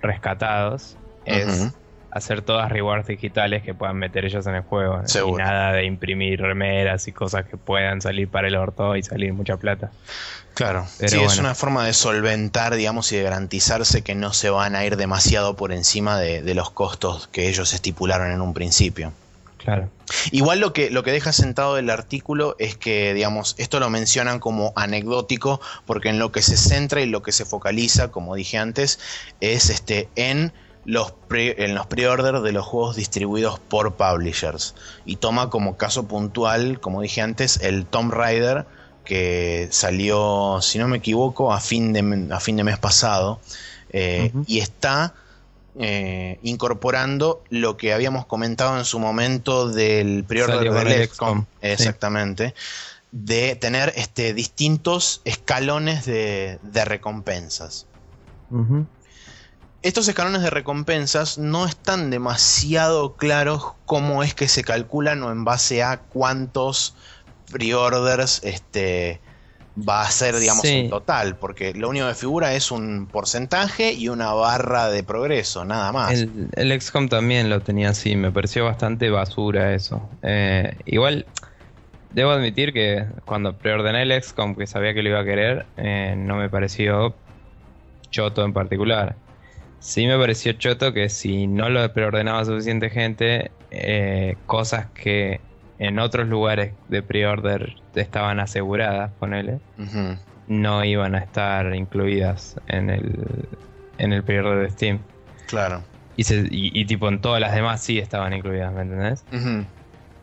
rescatados es hacer todas rewards digitales que puedan meter ellos en el juego. Y nada de imprimir remeras y cosas que puedan salir para el orto y salir mucha plata. Claro, sí, es una forma de solventar, digamos, y de garantizarse que no se van a ir demasiado por encima de, los costos que ellos estipularon en un principio. Claro. Igual lo que, lo que deja sentado el artículo es que, digamos, esto lo mencionan como anecdótico, porque en lo que se centra y lo que se focaliza, como dije antes, es este en los en los pre-order de los juegos distribuidos por publishers. Y toma como caso puntual, como dije antes, el Tomb Raider que salió, si no me equivoco, a fin de, a fin de mes pasado. Eh, y está eh, incorporando lo que habíamos comentado en su momento del periodo del XCOM. Exactamente. De tener este, distintos escalones de, recompensas. Estos escalones de recompensas no están demasiado claros cómo es que se calculan o en base a cuántos pre-orders este, va a ser, digamos, en total, porque lo único que figura es un porcentaje y una barra de progreso, nada más. El, el XCOM también lo tenía así, me pareció bastante basura eso. Eh, igual, debo admitir que cuando preordené el XCOM, que sabía que lo iba a querer, eh, no me pareció choto en particular. Sí me pareció choto que si no lo preordenaba suficiente gente, eh, cosas que en otros lugares de pre-order estaban aseguradas, ponele, no iban a estar incluidas en el, en el pre-order de Steam. Claro. Y, y, tipo en todas las demás sí estaban incluidas, ¿me entendés?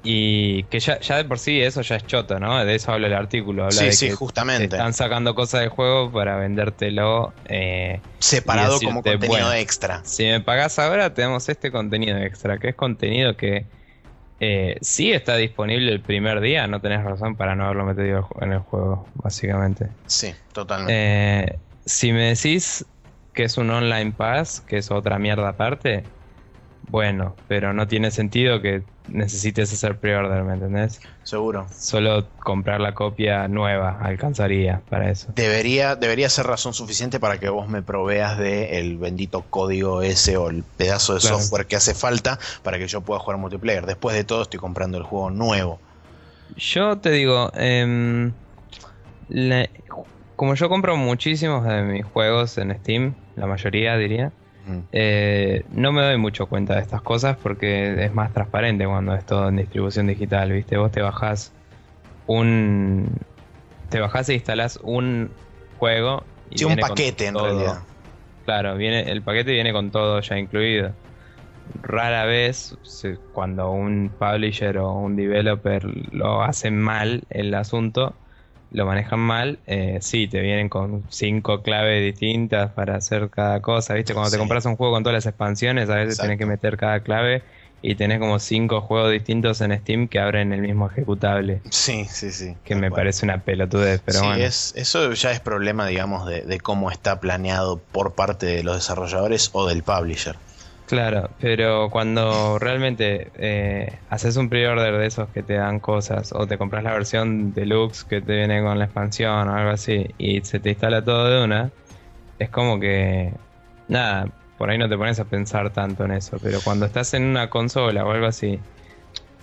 Y que ya, ya de por sí eso ya es choto, ¿no? De eso habla el artículo. Habla sí, de sí, justamente. están sacando cosas del juego para vendértelo eh, separado como contenido extra. Si me pagás ahora, tenemos este contenido extra, que es contenido que eh, sí está disponible el primer día, no tenés razón para no haberlo metido en el juego, básicamente. Sí, totalmente. Eh, si me decís que es un online pass, que es otra mierda aparte, bueno, pero no tiene sentido que necesites hacer pre-order, ¿me entendés? Seguro. Solo comprar la copia nueva alcanzaría para eso. Debería, debería ser razón suficiente para que vos me proveas de el bendito código ese o el pedazo de software que hace falta para que yo pueda jugar multiplayer. Después de todo estoy comprando el juego nuevo. Yo te digo, em, como yo compro muchísimos de mis juegos en Steam, la mayoría diría, eh, no me doy mucho cuenta de estas cosas porque es más transparente cuando es todo en distribución digital, ¿viste? Vos te bajás un. Te bajás e instalás un juego. Y un paquete en realidad. Claro, viene, el paquete viene con todo ya incluido. Rara vez, cuando un publisher o un developer lo hace mal el asunto, lo manejan mal, eh, sí, te vienen con cinco claves distintas para hacer cada cosa, ¿viste? Cuando te compras un juego con todas las expansiones, a veces tienes que meter cada clave y tenés como cinco juegos distintos en Steam que abren el mismo ejecutable. Sí, sí, sí. Que me parece una pelotudez, pero sí, Es, eso ya es problema, digamos, de, de cómo está planeado por parte de los desarrolladores o del publisher. Claro, pero cuando realmente eh, haces un pre-order de esos que te dan cosas o te compras la versión deluxe que te viene con la expansión o algo así y se te instala todo de una, es como que nada, por ahí no te pones a pensar tanto en eso, pero cuando estás en una consola o algo así,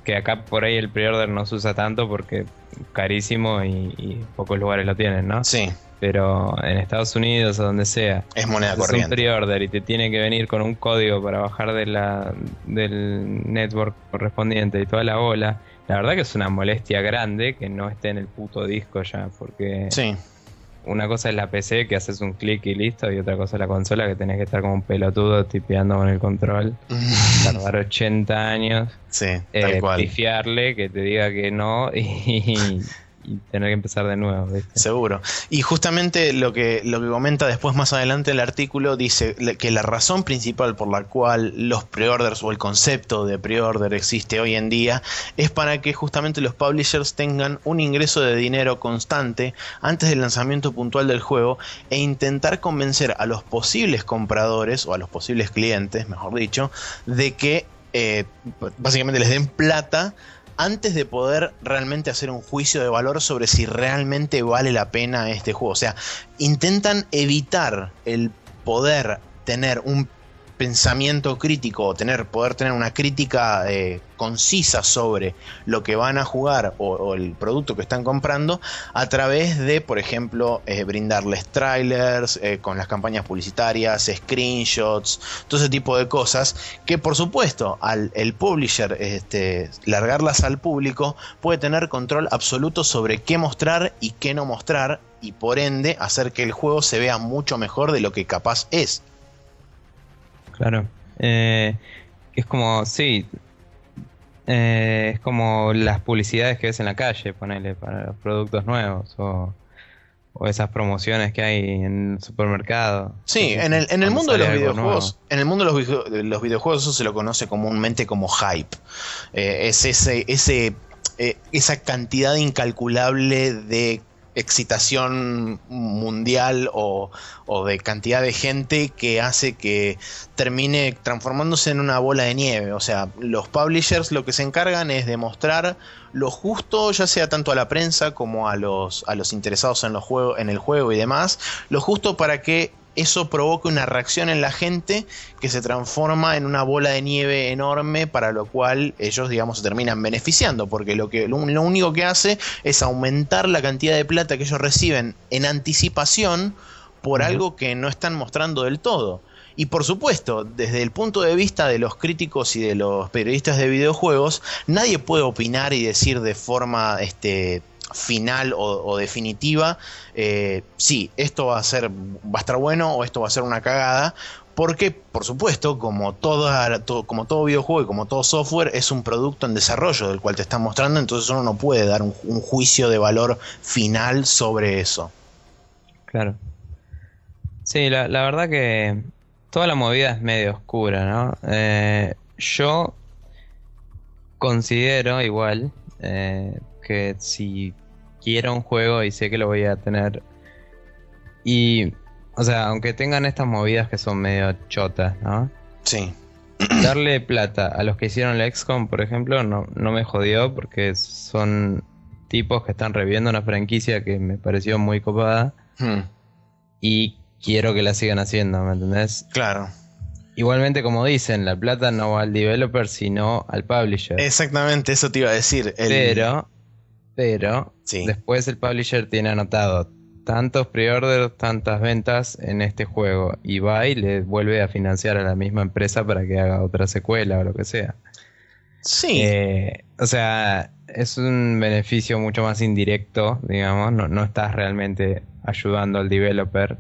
que acá por ahí el pre-order no se usa tanto porque carísimo y, pocos lugares lo tienen, ¿no? Sí. Pero en Estados Unidos o donde sea, es moneda es corriente. un pre-order y te tiene que venir con un código para bajar de la, del network correspondiente y toda la ola. La verdad que es una molestia grande que no esté en el puto disco ya, porque Sí. una cosa es la PC que haces un clic y listo, y otra cosa es la consola que tenés que estar como un pelotudo tipeando con el control, (laughs) tardar 80 años, sí, tal eh, cual. pifiarle, que te diga que no y, y tener que empezar de nuevo. ¿viste? Seguro. Y justamente lo que, lo que comenta después más adelante el artículo dice que la razón principal por la cual los preorders o el concepto de preorder existe hoy en día es para que justamente los publishers tengan un ingreso de dinero constante antes del lanzamiento puntual del juego e intentar convencer a los posibles compradores o a los posibles clientes, mejor dicho, de que eh, básicamente les den plata antes de poder realmente hacer un juicio de valor sobre si realmente vale la pena este juego. O sea, intentan evitar el poder tener un pensamiento crítico o tener, poder tener una crítica eh, concisa sobre lo que van a jugar o, el producto que están comprando a través de, por ejemplo, eh, brindarles trailers eh, con las campañas publicitarias, screenshots, todo ese tipo de cosas que por supuesto al el publisher este, largarlas al público puede tener control absoluto sobre qué mostrar y qué no mostrar y por ende hacer que el juego se vea mucho mejor de lo que capaz es. Claro. Eh, es como, sí. eh, es como las publicidades que ves en la calle, ponele, para los productos nuevos. O, o esas promociones que hay en el supermercado. Sí, en el, en el mundo de los videojuegos, nuevo. en el mundo de los, video- de los videojuegos eso se lo conoce comúnmente como hype. Eh, es ese, ese, eh, esa cantidad incalculable de excitación mundial o, o de cantidad de gente que hace que termine transformándose en una bola de nieve. O sea, los publishers lo que se encargan es de mostrar lo justo, ya sea tanto a la prensa como a los, a los interesados en, los juegos, en el juego y demás, lo justo para que eso provoque una reacción en la gente que se transforma en una bola de nieve enorme para lo cual ellos digamos se terminan beneficiando porque lo que lo, lo único que hace es aumentar la cantidad de plata que ellos reciben en anticipación por algo que no están mostrando del todo. Y por supuesto, desde el punto de vista de los críticos y de los periodistas de videojuegos, nadie puede opinar y decir de forma este, final o, definitiva, eh, sí, esto va a ser, va a estar bueno o esto va a ser una cagada. Porque, por supuesto, como, toda, to- como todo videojuego y como todo software, es un producto en desarrollo del cual te están mostrando, entonces uno no puede dar un, juicio de valor final sobre eso. Claro. Sí, la, la verdad que toda la movida es medio oscura, ¿no? Eh, yo considero igual eh, que si quiero un juego y sé que lo voy a tener y, o sea, aunque tengan estas movidas que son medio chotas, ¿no? Sí, (clears throat) Darle plata a los que hicieron la XCOM, por ejemplo, no, no me jodió porque son tipos que están reviendo una franquicia que me pareció muy copada Hmm, y quiero que la sigan haciendo, ¿me entendés? claro. Igualmente, como dicen, la plata no va al developer, sino al publisher. Exactamente, eso te iba a decir. El- Pero, pero, Sí. después el publisher tiene anotado tantos pre-orders, tantas ventas en este juego y va y le vuelve a financiar a la misma empresa para que haga otra secuela o lo que sea. Sí, Eh, o sea, es un beneficio mucho más indirecto, digamos, no, no estás realmente ayudando al developer,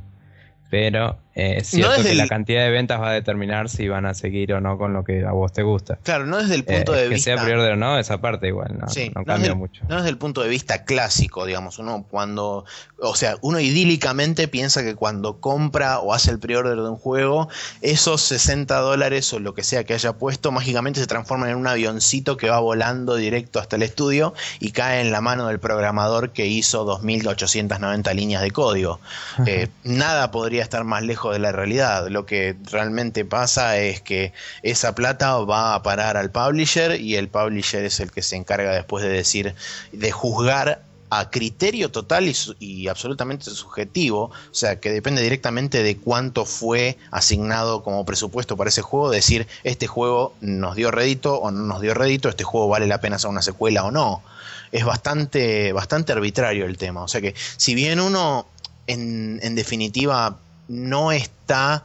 pero eh, es cierto desde que la cantidad de ventas va a determinar si van a seguir o no con lo que a vos te gusta. claro, no desde el punto Eh, de que vista. sea pre-order o no, esa parte igual, no, Sí, no no cambia mucho. No desde el punto de vista clásico, digamos, uno cuando, o sea, uno idílicamente piensa que cuando compra o hace el pre-order de un juego, esos 60 dólares o lo que sea que haya puesto, mágicamente se transforman en un avioncito que va volando directo hasta el estudio y cae en la mano del programador que hizo 2890 líneas de código. Eh, nada podría estar más lejos de la realidad. Lo que realmente pasa es que esa plata va a parar al publisher y el publisher es el que se encarga después de decir, de juzgar a criterio total y, absolutamente subjetivo, o sea, que depende directamente de cuánto fue asignado como presupuesto para ese juego, decir, este juego nos dio rédito o no nos dio rédito, este juego vale la pena hacer una secuela o no. Es bastante, bastante arbitrario el tema, o sea que si bien uno en definitiva no está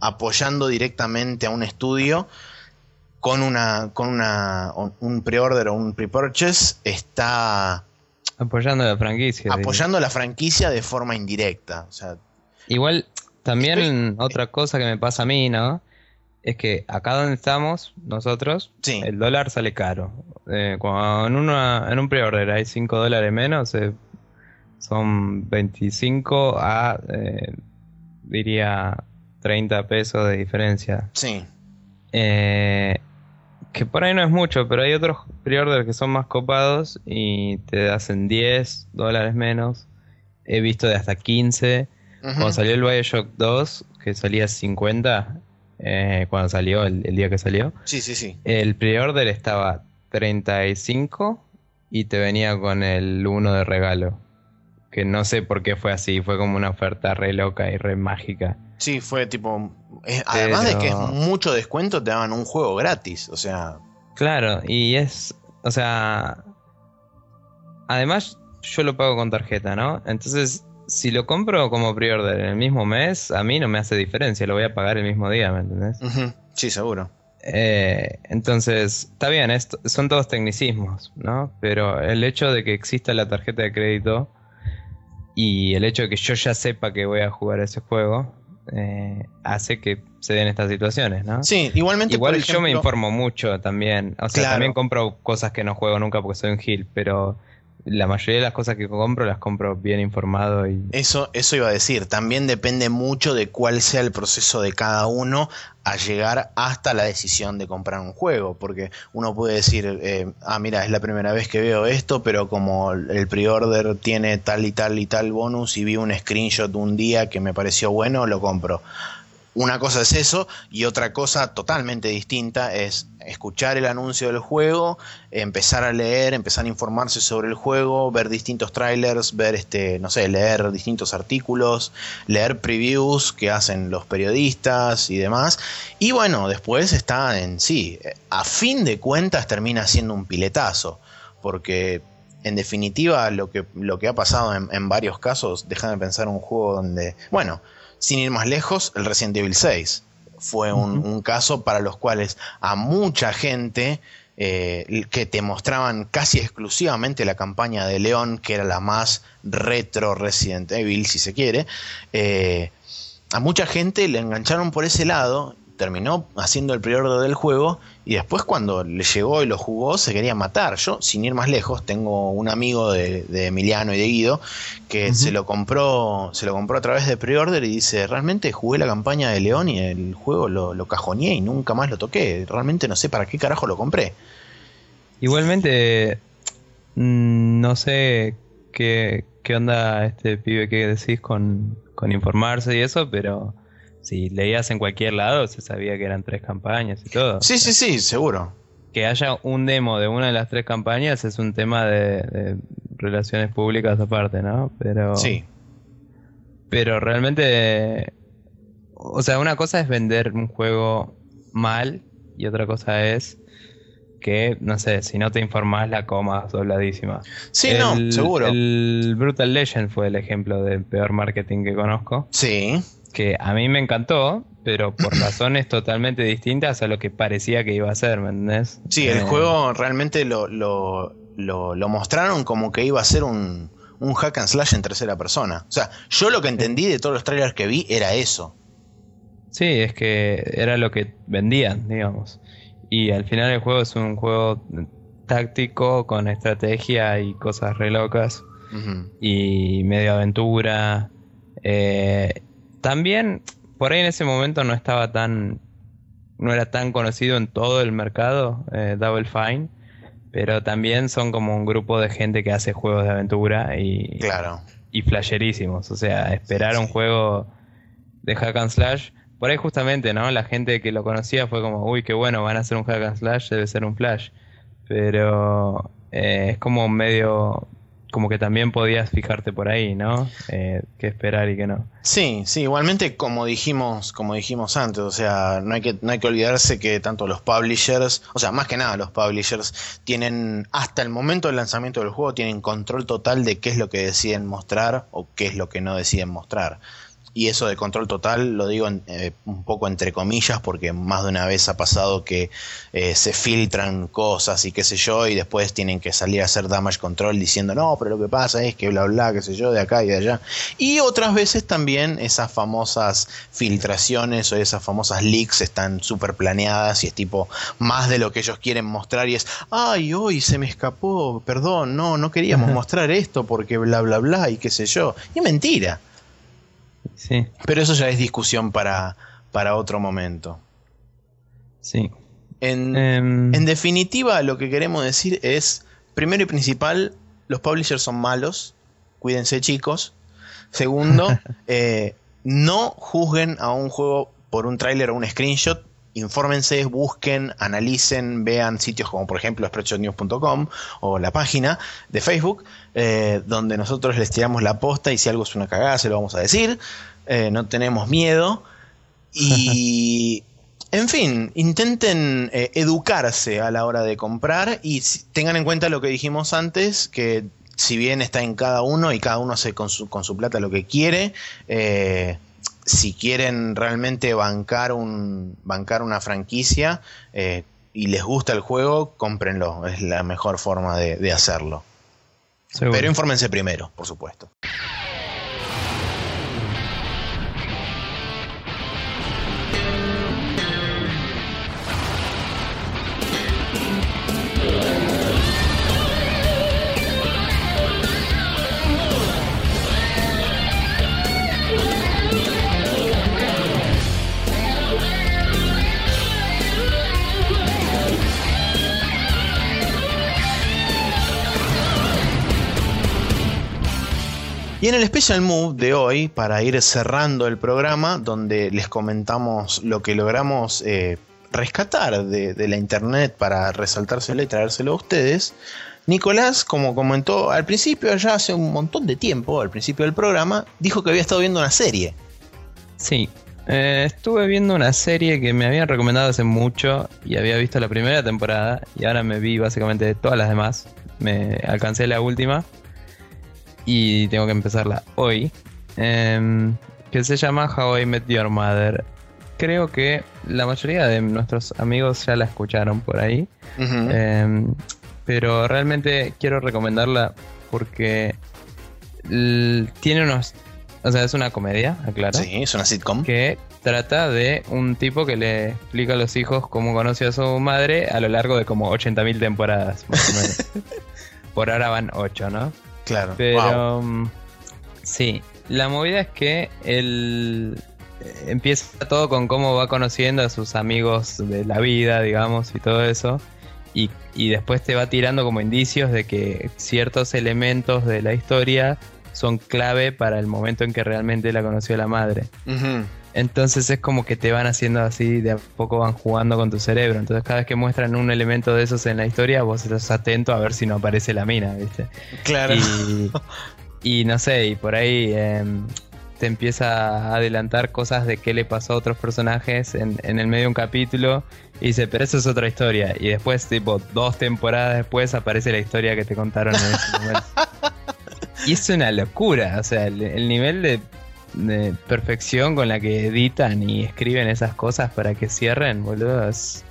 apoyando directamente a un estudio, con una con una un pre-order o un pre-purchase está apoyando la franquicia. Apoyando la franquicia de forma indirecta. O sea, Igual también otra cosa que me pasa a mí, ¿no? Es que acá donde estamos nosotros, el dólar sale caro. Eh, cuando en, una, en un pre-order hay 5 dólares menos, eh, son 25 a, eh, diría, 30 pesos de diferencia. Sí. Eh, que por ahí no es mucho, pero hay otros pre-orders que son más copados y te hacen 10 dólares menos. He visto de hasta 15. Cuando salió el Bioshock 2, que salía 50, eh, cuando salió, el, día que salió. Sí, sí, sí. El pre-order estaba 35 y te venía con el 1 de regalo. Que no sé por qué fue así, fue como una oferta re loca y re mágica. Sí, fue tipo. además de que es mucho descuento, te daban un juego gratis. O sea. Claro, y es. O sea. Además, yo lo pago con tarjeta, ¿no? Entonces, si lo compro como pre-order en el mismo mes, a mí no me hace diferencia, lo voy a pagar el mismo día, ¿me entendés? Sí, seguro. Eh, entonces, está bien, son todos tecnicismos, ¿no? Pero el hecho de que exista la tarjeta de crédito y el hecho de que yo ya sepa que voy a jugar ese juego, eh, hace que se den estas situaciones, ¿no? Sí, igualmente. Igual yo me informo mucho también. O sea, también compro cosas que no juego nunca porque soy un gil, pero la mayoría de las cosas que compro las compro bien informado y eso eso iba a decir. También depende mucho de cuál sea el proceso de cada uno a llegar hasta la decisión de comprar un juego porque uno puede decir eh, ah mira es la primera vez que veo esto pero como el pre-order tiene tal y tal y tal bonus y vi un screenshot un día que me pareció bueno lo compro una cosa es eso y otra cosa totalmente distinta es escuchar el anuncio del juego, empezar a leer, empezar a informarse sobre el juego, ver distintos trailers, ver este, no sé, leer distintos artículos, leer previews que hacen los periodistas y demás. Y bueno, después está en sí, a fin de cuentas termina siendo un piletazo, porque en definitiva lo que, lo que ha pasado en, en varios casos, déjame pensar un juego donde, bueno, sin ir más lejos, el Resident Evil 6 fue un, caso para los cuales a mucha gente eh, que te mostraban casi exclusivamente la campaña de León, que era la más retro Resident Evil, si se quiere, eh, a mucha gente le engancharon por ese lado terminó haciendo el prior del juego y después cuando le llegó y lo jugó se quería matar. Yo, sin ir más lejos, tengo un amigo de, Emiliano y de Guido que se lo compró, se lo compró a través de pre-order y dice, realmente jugué la campaña de León y el juego lo, lo cajoneé y nunca más lo toqué. Realmente no sé para qué carajo lo compré. Igualmente, mm, no sé qué, qué onda este pibe que decís con, con informarse y eso, pero si leías en cualquier lado, se sabía que eran tres campañas y todo. Sí, sí, sí, seguro. Que haya un demo de una de las tres campañas es un tema de, relaciones públicas aparte, ¿no? Pero. Sí. Pero realmente. O sea, una cosa es vender un juego mal y otra cosa es que, no sé, si no te informás la comas dobladísima. Sí, no, seguro. El Brutal Legend fue el ejemplo del peor marketing que conozco. Sí que a mí me encantó, pero por (laughs) razones totalmente distintas a lo que parecía que iba a ser, ¿me entendés? Sí, el eh, juego realmente lo, lo, lo, mostraron como que iba a ser un, un hack and slash en tercera persona. O sea, yo lo que entendí de todos los trailers que vi era eso. Sí, es que era lo que vendían, digamos. Y al final el juego es un juego táctico con estrategia y cosas re locas. Y medio aventura. Eh, también, por ahí en ese momento no estaba tan. No era tan conocido en todo el mercado, eh, Double Fine. Pero también son como un grupo de gente que hace juegos de aventura y. Claro. Y flasherísimos. O sea, esperar un juego de hack and slash. Por ahí justamente, ¿no? La gente que lo conocía fue como, uy, qué bueno, van a hacer un hack and slash, debe ser un flash. Pero eh, es como medio como que también podías fijarte por ahí, ¿no? Eh, qué esperar y qué no. Sí, sí, igualmente como dijimos, como dijimos antes, o sea, no hay que, no hay que olvidarse que tanto los publishers, o sea, más que nada los publishers, tienen, hasta el momento del lanzamiento del juego, tienen control total de qué es lo que deciden mostrar o qué es lo que no deciden mostrar y eso de control total lo digo eh, un poco entre comillas porque más de una vez ha pasado que eh, se filtran cosas y qué sé yo y después tienen que salir a hacer damage control diciendo no, pero lo que pasa es que bla bla, qué sé yo, de acá y de allá. Y otras veces también esas famosas filtraciones o esas famosas leaks están súper planeadas y es tipo más de lo que ellos quieren mostrar y es, ay, hoy se me escapó, perdón, no, no queríamos mostrar esto porque bla bla bla y qué sé yo. Y mentira. Sí. Pero eso ya es discusión para, para otro momento. Sí. En, Em, en definitiva, lo que queremos decir es, primero y principal, los publishers son malos, cuídense chicos. Segundo, (laughs) eh, no juzguen a un juego por un tráiler o un screenshot. Infórmense, busquen, analicen, vean sitios como por ejemplo spreadshotnews.com o la página de Facebook, eh, donde nosotros les tiramos la posta y si algo es una cagada se lo vamos a decir. Eh, no tenemos miedo. Y (laughs) en fin, intenten eh, educarse a la hora de comprar y tengan en cuenta lo que dijimos antes, que si bien está en cada uno y cada uno hace con su, con su plata lo que quiere, eh, si quieren realmente bancar, un, bancar una franquicia eh, y les gusta el juego, cómprenlo, es la mejor forma de, de hacerlo. seguro. Pero infórmense primero, por supuesto. Y en el Special Move de hoy, para ir cerrando el programa, donde les comentamos lo que logramos eh, rescatar de, la internet para resaltárselo y traérselo a ustedes, Nicolás, como comentó al principio, ya hace un montón de tiempo, al principio del programa, dijo que había estado viendo una serie. Sí. Eh, estuve viendo una serie que me habían recomendado hace mucho y había visto la primera temporada y ahora me vi básicamente todas las demás. Me alcancé la última y tengo que empezarla hoy. Em, que se llama How I Met Your Mother. Creo que la mayoría de nuestros amigos ya la escucharon por ahí. Em, pero realmente quiero recomendarla porque tiene unos... O sea, es una comedia, aclaro. Sí, es una sitcom. Que trata de un tipo que le explica a los hijos cómo conoció a su madre a lo largo de como 80.000 temporadas, más o menos. (laughs) Por ahora van 8, ¿no? Claro. Pero mm, sí, la movida es que él eh, empieza todo con cómo va conociendo a sus amigos de la vida, digamos, y todo eso. Y, y después te va tirando como indicios de que ciertos elementos de la historia son clave para el momento en que realmente la conoció la madre. Entonces es como que te van haciendo así, de a poco van jugando con tu cerebro. Entonces cada vez que muestran un elemento de esos en la historia, vos estás atento a ver si no aparece la mina, ¿viste? Claro. Y, y no sé, y por ahí em, te empieza a adelantar cosas de qué le pasó a otros personajes en, en el medio de un capítulo. Y dice, pero eso es otra historia. Y después, tipo, dos temporadas después aparece la historia que te contaron en ese momento. (laughs) Y es una locura, o sea, el, el nivel de, de perfección con la que editan y escriben esas cosas para que cierren, boludo, es,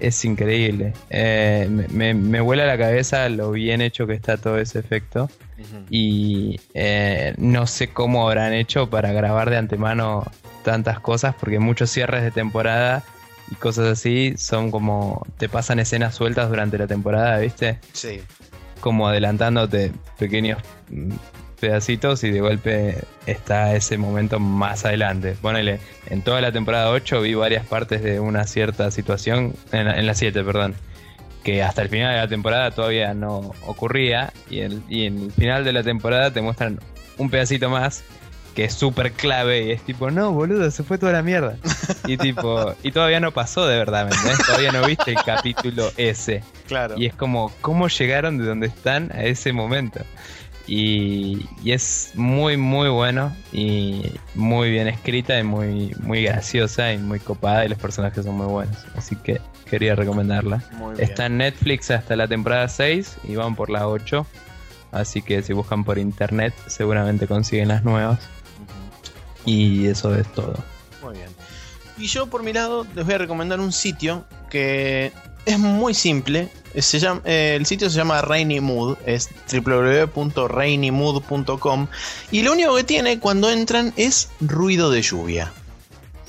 es increíble. Eh, me, me, me vuela la cabeza lo bien hecho que está todo ese efecto. Y eh, no sé cómo habrán hecho para grabar de antemano tantas cosas, porque muchos cierres de temporada y cosas así son como te pasan escenas sueltas durante la temporada, ¿viste? Sí. Como adelantándote pequeños mm, pedacitos y de golpe está ese momento más adelante. Ponele, en toda la temporada 8 vi varias partes de una cierta situación, en la, en la 7, perdón, que hasta el final de la temporada todavía no ocurría y, el- y en el final de la temporada te muestran un pedacito más que es súper clave y es tipo, no, boludo, se fue toda la mierda. (laughs) Y tipo, y todavía no pasó de verdad, ¿me entendés? Todavía no viste el capítulo ese. Claro. Y es como, ¿cómo llegaron de donde están a ese momento? Y, es muy muy bueno y muy bien escrita y muy muy graciosa y muy copada y los personajes son muy buenos. Así que quería recomendarla. Está en Netflix hasta la temporada 6 y van por la 8 así que si buscan por internet seguramente consiguen las nuevas. Y eso es todo. Muy bien. Y yo por mi lado les voy a recomendar un sitio que es muy simple. Se llama, eh, el sitio se llama Rainy Mood, es www.rainymood.com y lo único que tiene cuando entran es ruido de lluvia.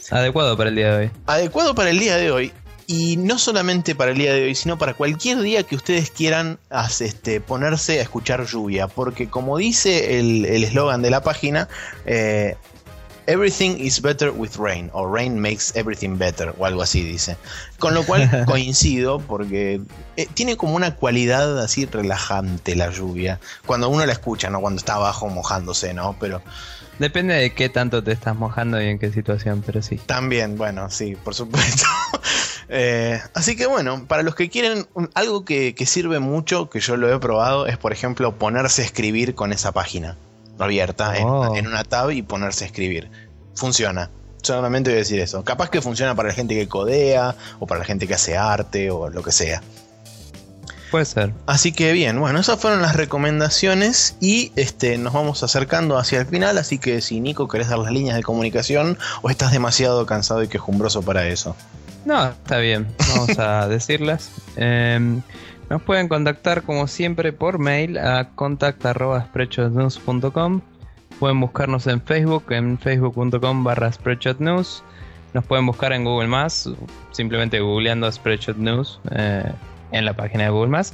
Adecuado para el día de hoy. Adecuado para el día de hoy. Y no solamente para el día de hoy, sino para cualquier día que ustedes quieran este, ponerse a escuchar lluvia. Porque como dice el eslogan de la página, eh, Everything is better with rain, o rain makes everything better, o algo así dice. Con lo cual (laughs) coincido porque eh, tiene como una cualidad así relajante la lluvia. Cuando uno la escucha, ¿no? Cuando está abajo mojándose, ¿no? Pero... Depende de qué tanto te estás mojando y en qué situación, pero sí. También, bueno, sí, por supuesto. (laughs) Eh, así que bueno, para los que quieren algo que, que sirve mucho, que yo lo he probado, es por ejemplo ponerse a escribir con esa página abierta oh. en, una tab y ponerse a escribir. Funciona. Solamente voy a decir eso. Capaz que funciona para la gente que codea o para la gente que hace arte o lo que sea. Puede ser. Así que bien, bueno, esas fueron las recomendaciones y este, nos vamos acercando hacia el final, así que si Nico querés dar las líneas de comunicación o estás demasiado cansado y quejumbroso para eso. No, está bien, vamos a (laughs) decirlas. Em, nos pueden contactar como siempre por mail a contact.spreadshotnews.com. Pueden buscarnos en Facebook en facebook.com barra spreadshotnews. Nos pueden buscar en Google Más, simplemente googleando Spreadshot News eh, en la página de Google Más.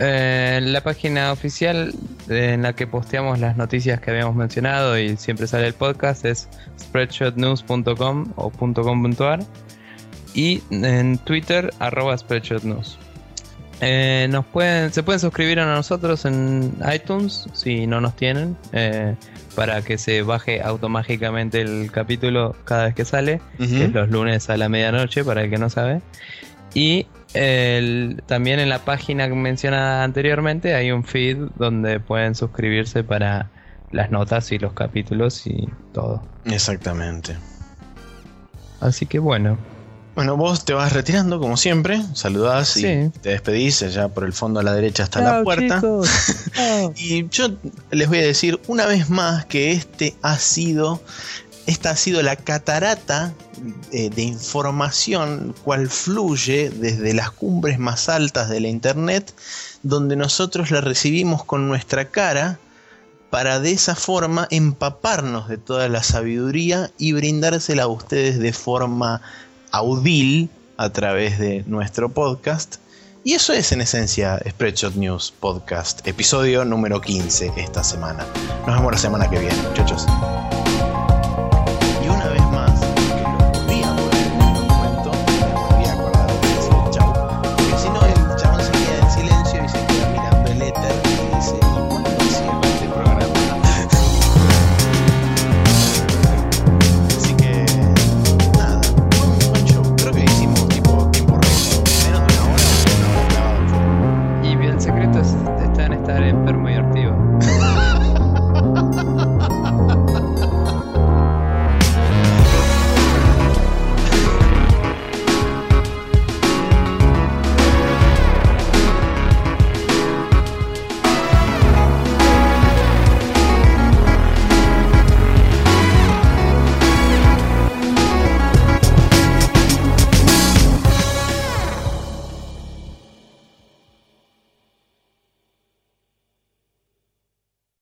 Eh, la página oficial en la que posteamos las noticias que habíamos mencionado y siempre sale el podcast es spreadshotnews.com o .com.ar y en Twitter arroba spreadshotnews. Eh, nos pueden, se pueden suscribir a nosotros en iTunes si no nos tienen, eh, para que se baje automáticamente el capítulo cada vez que sale, que es los lunes a la medianoche, para el que no sabe. Y también en la página mencionada anteriormente hay un feed donde pueden suscribirse para las notas y los capítulos y todo. Exactamente. Así que bueno, bueno, vos te vas retirando como siempre, saludás y te despedís, ya por el fondo a la derecha está la puerta. (laughs) y yo les voy a decir una vez más que este ha sido, esta ha sido la catarata eh, de información cual fluye desde las cumbres más altas de la internet, donde nosotros la recibimos con nuestra cara para de esa forma empaparnos de toda la sabiduría y brindársela a ustedes de forma audil a través de nuestro podcast. Y eso es en esencia Spreadshot News Podcast, episodio número 15 esta semana. Nos vemos la semana que viene, muchachos.